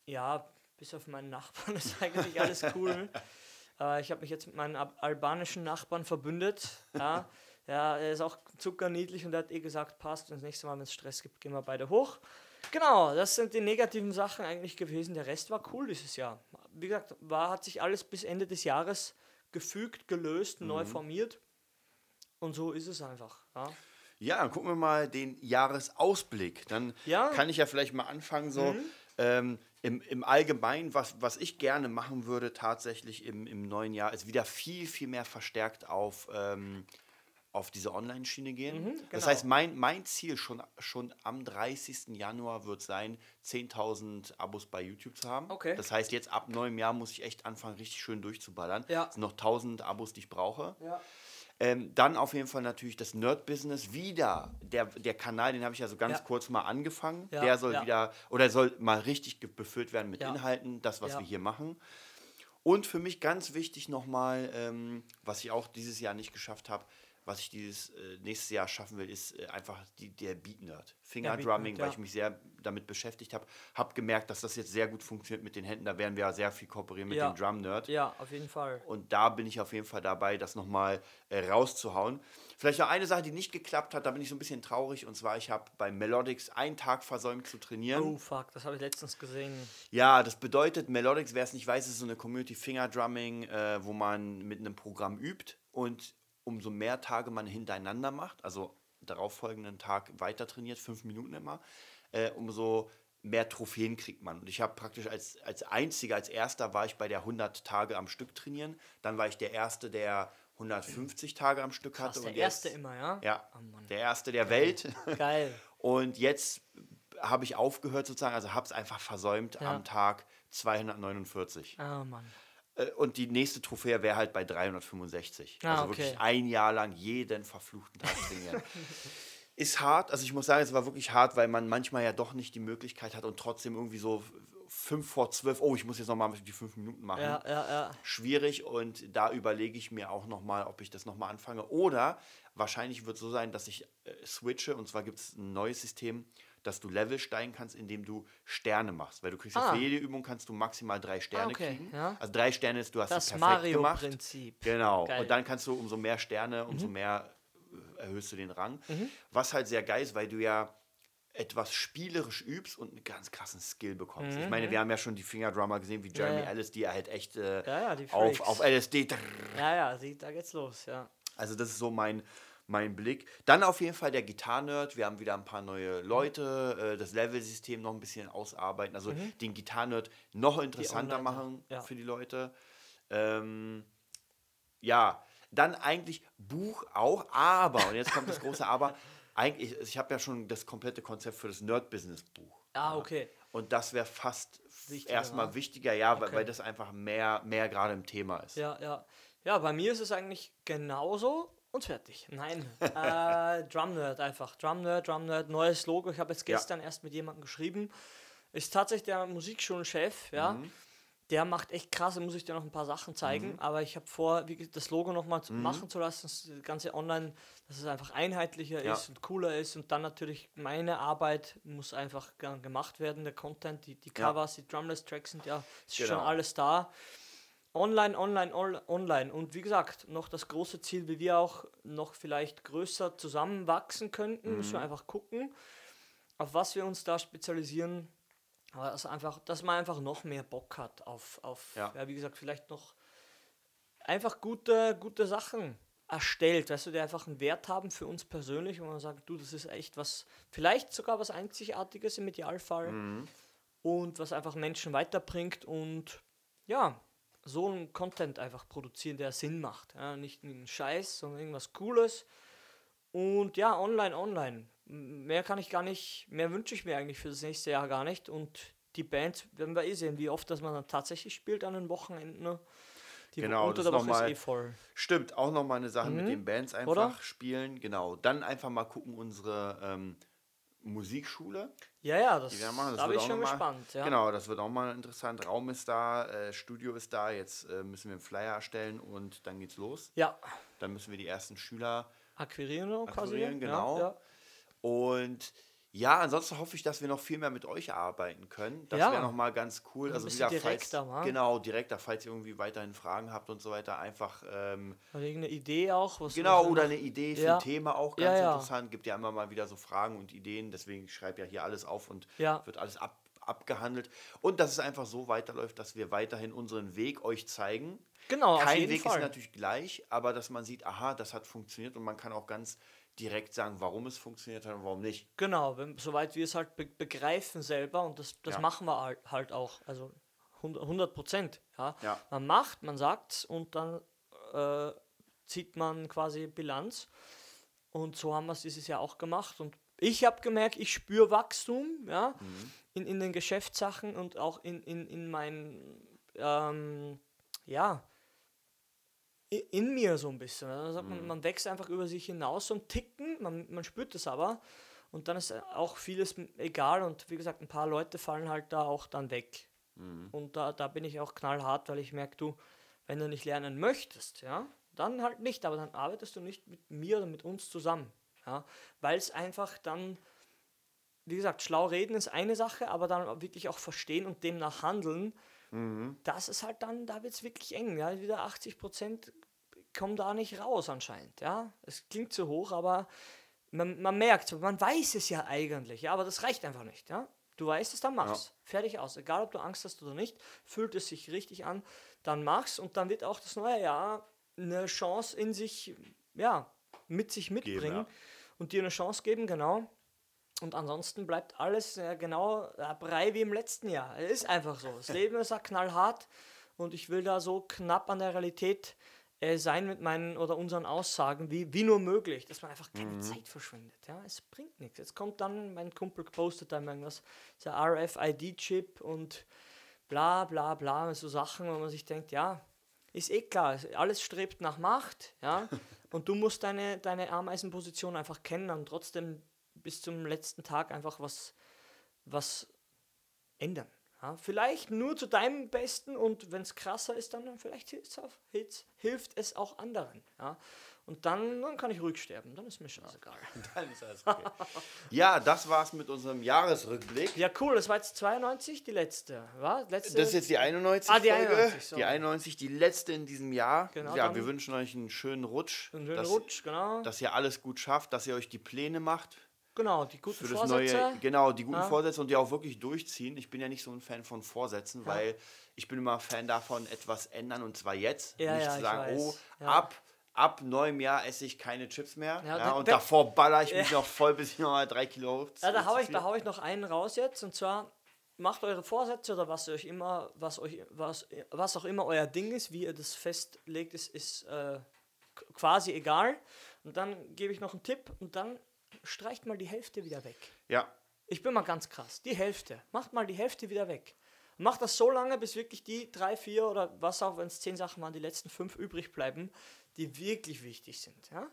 Ja, bis auf meinen Nachbarn ist eigentlich alles cool. Äh, ich habe mich jetzt mit meinen albanischen Nachbarn verbündet. Ja. Ja, er ist auch zuckerniedlich und er hat eh gesagt, passt, und das nächste Mal, wenn es Stress gibt, gehen wir beide hoch. Genau, das sind die negativen Sachen eigentlich gewesen. Der Rest war cool dieses Jahr. Wie gesagt, war, hat sich alles bis Ende des Jahres gefügt, gelöst, neu formiert. Und so ist es einfach. Ja. Ja, dann gucken wir mal den Jahresausblick. Dann Ja. Mhm. kann ich ja vielleicht mal anfangen, so ähm, im, im Allgemeinen, was, was ich gerne machen würde, tatsächlich im, im neuen Jahr, ist wieder viel, viel mehr verstärkt auf, ähm, auf diese Online-Schiene gehen. Das genau. heißt, mein, mein Ziel schon, schon am 30. Januar wird sein, 10.000 Abos bei YouTube zu haben. Okay. Das heißt, jetzt ab neuem Jahr muss ich echt anfangen, richtig schön durchzuballern. Ja. Es sind noch 1.000 Abos, die ich brauche. Ja. Ähm, dann auf jeden Fall natürlich das Nerd-Business wieder. Der, der Kanal, den habe ich ja so ganz Ja. kurz mal angefangen. Ja, der soll ja. wieder, oder soll mal richtig befüllt werden mit. Inhalten, das, was wir hier machen. Und für mich ganz wichtig nochmal, ähm, was ich auch dieses Jahr nicht geschafft habe, was ich dieses äh, nächstes Jahr schaffen will, ist äh, einfach die, der Beat-Nerd. Finger-Drumming, Beat-Nerd, weil ja. ich mich sehr damit beschäftigt habe. Habe gemerkt, dass das jetzt sehr gut funktioniert mit den Händen. Da werden wir ja sehr viel kooperieren mit Ja. dem Drum-Nerd. ja, auf jeden Fall. Und da bin ich auf jeden Fall dabei, das nochmal äh, rauszuhauen. Vielleicht noch eine Sache, die nicht geklappt hat, da bin ich so ein bisschen traurig. Und zwar, ich habe bei Melodics einen Tag versäumt zu trainieren. Oh fuck, das habe ich letztens gesehen. Ja, das bedeutet, Melodics, wer es nicht weiß, ist so eine Community Finger Drumming, äh, wo man mit einem Programm übt und umso mehr Tage man hintereinander macht, also darauffolgenden Tag weiter trainiert, fünf Minuten immer, äh, umso mehr Trophäen kriegt man. Und ich habe praktisch als, als einziger, als erster war ich bei der 100 Tage am Stück trainieren. Dann war ich der Erste, der 150 Tage am Stück hatte. Krass, der und erste immer, ja? Ja, Oh der Erste der Welt. Geil. Und jetzt habe ich aufgehört sozusagen, also habe es einfach versäumt Ja. am Tag 249. Oh Mann. Äh, Und die nächste Trophäe wäre halt bei 365. Ah, also okay. wirklich ein Jahr lang jeden verfluchten Tag trainieren. Ist hart, also ich muss sagen, es war wirklich hart, weil man manchmal ja doch nicht die Möglichkeit hat und trotzdem irgendwie so fünf vor zwölf, oh, ich muss jetzt nochmal die fünf Minuten machen. Ja, ja, ja. Schwierig und da überlege ich mir auch nochmal, ob ich das nochmal anfange. Oder wahrscheinlich wird es so sein, dass ich äh, switche und zwar gibt es ein neues System, dass du Level steigen kannst, indem du Sterne machst. Weil du kriegst Ah. für jede Übung kannst du maximal drei Sterne okay, kriegen. ja. Also drei Sterne ist, du hast Das perfekt gemacht. Mario-Prinzip. Genau. Geil. Mhm. Und dann kannst du umso mehr Sterne, umso mehr äh, erhöhst du den Rang. Was halt sehr geil ist, weil du ja etwas spielerisch übst und einen ganz krassen Skill bekommst. Ich meine, wir haben ja schon die Fingerdrummer gesehen, wie Jeremy Mhm. ja. Ellis, die halt echt äh, Ja, auf, auf LSD. Ja, ja, sieht, da geht's los, ja. Also das ist so mein, mein Blick. Dann auf jeden Fall der Gitarrenerd. Wir haben wieder ein paar neue Leute, äh, das Level-System noch ein bisschen ausarbeiten. Also den Gitarrenerd noch interessanter Mhm. Online- machen ja. für die Leute. Ähm, ja, dann eigentlich Buch auch, aber, und jetzt kommt das große Aber, eigentlich, ich habe ja schon das komplette Konzept für das Nerd-Business-Buch. Ah, okay. Und das wäre fast Wichtiger, erstmal wa? wichtiger, ja, weil, Okay. weil das einfach mehr, mehr gerade im Thema ist. Ja, ja. Ja, bei mir ist es eigentlich genauso und fertig. Nein, äh, Drum Nerd einfach. Drum Nerd, Drum Nerd, neues Logo. Ich habe jetzt Ja. gestern erst mit jemandem geschrieben. Ist tatsächlich der Musikschulenchef, ja. Mhm. Der macht echt krass, da muss ich dir noch ein paar Sachen zeigen. Aber ich habe vor, wie, das Logo nochmal zu Mhm. machen zu lassen, das ganze online, dass es einfach einheitlicher Ja. ist und cooler ist. Und dann natürlich meine Arbeit muss einfach ge- gemacht werden, der Content, die, die Ja. Covers, die Drumless-Tracks sind ja ist schon Genau. alles da. Online, online, on- online. Und wie gesagt, noch das große Ziel, wie wir auch noch vielleicht größer zusammenwachsen könnten, müssen Mhm. wir einfach gucken, auf was wir uns da spezialisieren. Aber dass, einfach, dass man einfach noch mehr Bock hat auf, auf Ja. ja. wie gesagt, vielleicht noch einfach gute, gute Sachen erstellt, weißt du, die einfach einen Wert haben für uns persönlich und man sagt, du, das ist echt was, vielleicht sogar was Einzigartiges im Idealfall Mhm. und was einfach Menschen weiterbringt und ja, so einen Content einfach produzieren, der Sinn macht. Ja, nicht einen Scheiß, sondern irgendwas Cooles. Und ja, online, online. Mehr kann ich gar nicht, mehr wünsche ich mir eigentlich für das nächste Jahr gar nicht. Und die Band werden wir eh sehen, wie oft, dass man dann tatsächlich spielt an den Wochenenden. ne? Die Genau, unter das der Woche noch ist mal- eh voll. Stimmt, auch nochmal eine Sache mit den Bands einfach Mhm. Oder? spielen. Genau. Dann einfach mal gucken, unsere ähm, Musikschule. Ja, ja, das, Die wir machen, das da bin wird ich schon mal- gespannt. Ja. Genau, das wird auch mal interessant. Raum ist da, äh, Studio ist da. Jetzt äh, müssen wir einen Flyer erstellen und dann geht's los. Ja, Dann müssen wir die ersten Schüler akquirieren quasi. Akquirieren, genau. Ja, ja. Und ja, ansonsten hoffe ich, dass wir noch viel mehr mit euch arbeiten können. Das Ja. wäre nochmal ganz cool. Also wieder, falls, direkter, wa? genau, direkter, falls ihr irgendwie weiterhin Fragen habt und so weiter, einfach ähm, Oder irgendeine Idee auch. Was genau oder eine Idee für Ja. ein Thema auch ganz ja. interessant. Gibt ja immer mal wieder so Fragen und Ideen. Deswegen schreibe ja hier alles auf und Ja. wird alles ab, abgehandelt. Und dass es einfach so weiterläuft, dass wir weiterhin unseren Weg euch zeigen. Genau, auf Kein Weg Fall. ist natürlich gleich, aber dass man sieht, aha, das hat funktioniert und man kann auch ganz direkt sagen, warum es funktioniert hat und warum nicht. Genau, wenn, soweit wir es halt be begreifen selber und das, das Ja. machen wir halt, halt auch. Also 100 Prozent. Ja. Ja. Man macht, man sagt und dann äh, zieht man quasi Bilanz. Und so haben wir es dieses Jahr auch gemacht. Und ich habe gemerkt, ich spüre Wachstum ja, Mhm. in, in den Geschäftssachen und auch in, in, in meinen, ähm, ja, in mir so ein bisschen. Also sagt Mhm. man, man wächst einfach über sich hinaus so ein Ticken, man, man spürt es aber. Und dann ist auch vieles egal und wie gesagt, ein paar Leute fallen halt da auch dann weg. Mhm. Und da, da bin ich auch knallhart, weil ich merke, du, wenn du nicht lernen möchtest, ja, dann halt nicht, aber dann arbeitest du nicht mit mir oder mit uns zusammen. Ja, weil es einfach dann, wie gesagt, schlau reden ist eine Sache, aber dann wirklich auch verstehen und demnach handeln, Mhm. das ist halt dann, da wird es wirklich eng. Ja, wieder 80 Prozent kommen da nicht raus anscheinend. Ja, es klingt zu hoch, aber man, man merkt, man weiß es ja eigentlich, ja, aber das reicht einfach nicht. Ja, du weißt es, dann mach's. Fertig aus. Egal, ob du Angst hast oder nicht, fühlt es sich richtig an, dann mach's und dann wird auch das neue Jahr eine Chance in sich, ja, mit sich mitbringen ja. und dir eine Chance geben, genau. Und ansonsten bleibt alles äh, genau äh, Brei wie im letzten Jahr. Es ist einfach so. Das Leben ist ja knallhart und ich will da so knapp an der Realität äh, sein mit meinen oder unseren Aussagen, wie, wie nur möglich, dass man einfach keine Zeit verschwendet. Ja, es bringt nichts. Jetzt kommt dann, mein Kumpel postet dann irgendwas, der RFID-Chip und bla bla bla, so Sachen, wo man sich denkt, ja, ist eh klar, alles strebt nach Macht, ja, und du musst deine, deine Ameisenposition einfach kennen und trotzdem bis zum letzten Tag einfach was, was ändern. Ja, vielleicht nur zu deinem Besten und wenn es krasser ist, dann vielleicht auch, hilft's, hilft es auch anderen. Ja? Und dann, dann kann ich ruhig sterben, dann ist mir scheißegal. Dann ist alles okay. ja, das war's mit unserem Jahresrückblick. Ja, cool, das war jetzt 92, die letzte. War? letzte Das ist jetzt die 91 Ah, die Folge. 91, sorry. die 91, die letzte in diesem Jahr. Genau, ja, dann- wir wünschen euch einen schönen Rutsch. ein schöner dass, Rutsch, genau. dass ihr alles gut schafft, dass ihr euch die Pläne macht genau, die guten für das Vorsätze. neue, genau, die guten Ja. Vorsätze und die auch wirklich durchziehen. Ich bin ja nicht so ein Fan von Vorsätzen, weil ich bin immer Fan davon, etwas ändern und zwar jetzt. Ja, nicht ja, zu sagen, oh, Ja. ab, ab neuem Jahr esse ich keine Chips mehr. Ja, Ja, und da- davor baller ich mich noch voll, bis ich nochmal drei Kilo hoch. Ja, da hau, ich, da hau ich noch einen raus jetzt und zwar macht eure Vorsätze oder was euch immer, was euch, was, was auch immer euer Ding ist, wie ihr das festlegt, ist, ist äh, quasi egal. Und dann gebe ich noch einen Tipp und dann streicht mal die Hälfte wieder weg. Ja, Ich bin mal ganz krass. Die Hälfte. Macht mal die Hälfte wieder weg. Macht das so lange, bis wirklich die drei, vier oder was auch, wenn es zehn Sachen waren, die letzten fünf übrig bleiben, die wirklich wichtig sind. Ja?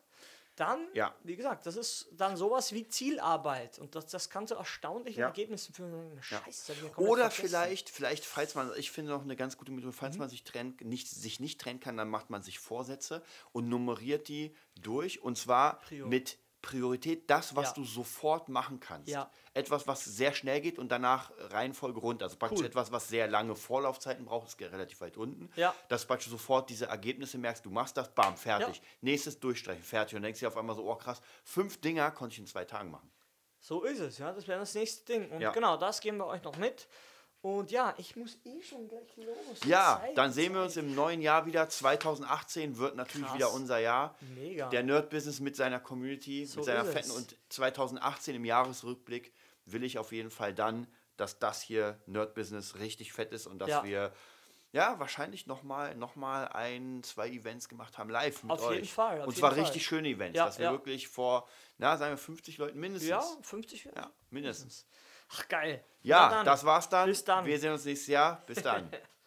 Dann, Ja. wie gesagt, das ist dann sowas wie Zielarbeit. Und das, das kann zu erstaunlichen Ja. Ergebnissen führen. Scheiße, ja Oder vergessen. vielleicht, vielleicht, falls man, ich finde noch eine ganz gute Methode, falls man sich trennt, nicht, sich nicht trennen kann, dann macht man sich Vorsätze und nummeriert die durch und zwar Prio. mit Priorität das, was Ja. du sofort machen kannst. Ja. Etwas, was sehr schnell geht und danach Reihenfolge runter. Also praktisch Cool. etwas, was sehr lange Vorlaufzeiten braucht, ist relativ weit unten. Ja. Dass du praktisch sofort diese Ergebnisse merkst, du machst das, bam, fertig. Nächstes durchstreichen, fertig. Und denkst dir auf einmal so, oh krass, fünf Dinger konnte ich in zwei Tagen machen. So ist es, ja. Das wäre das nächste Ding. Und Ja. genau, das geben wir euch noch mit. Und ja, ich muss eh schon gleich los. Ja, Zeit, dann sehen wir uns im neuen Jahr wieder. 2018 wird natürlich Krass. wieder unser Jahr. Mega. Der Nerd-Business mit seiner Community, So mit seiner fetten. es. Und 2018 im Jahresrückblick will ich auf jeden Fall dann, dass das hier Nerd-Business richtig fett ist und dass Ja. wir ja wahrscheinlich nochmal noch mal ein, zwei Events gemacht haben live mit Auf euch. jeden Fall, auf und zwar richtig schöne Events, Ja, dass wir ja. wirklich vor, na, sagen wir 50 Leuten mindestens. ja, 50 Ja, mindestens. Ach, geil. Ja, das war's dann. Bis dann. Wir sehen uns nächstes Jahr. Bis dann.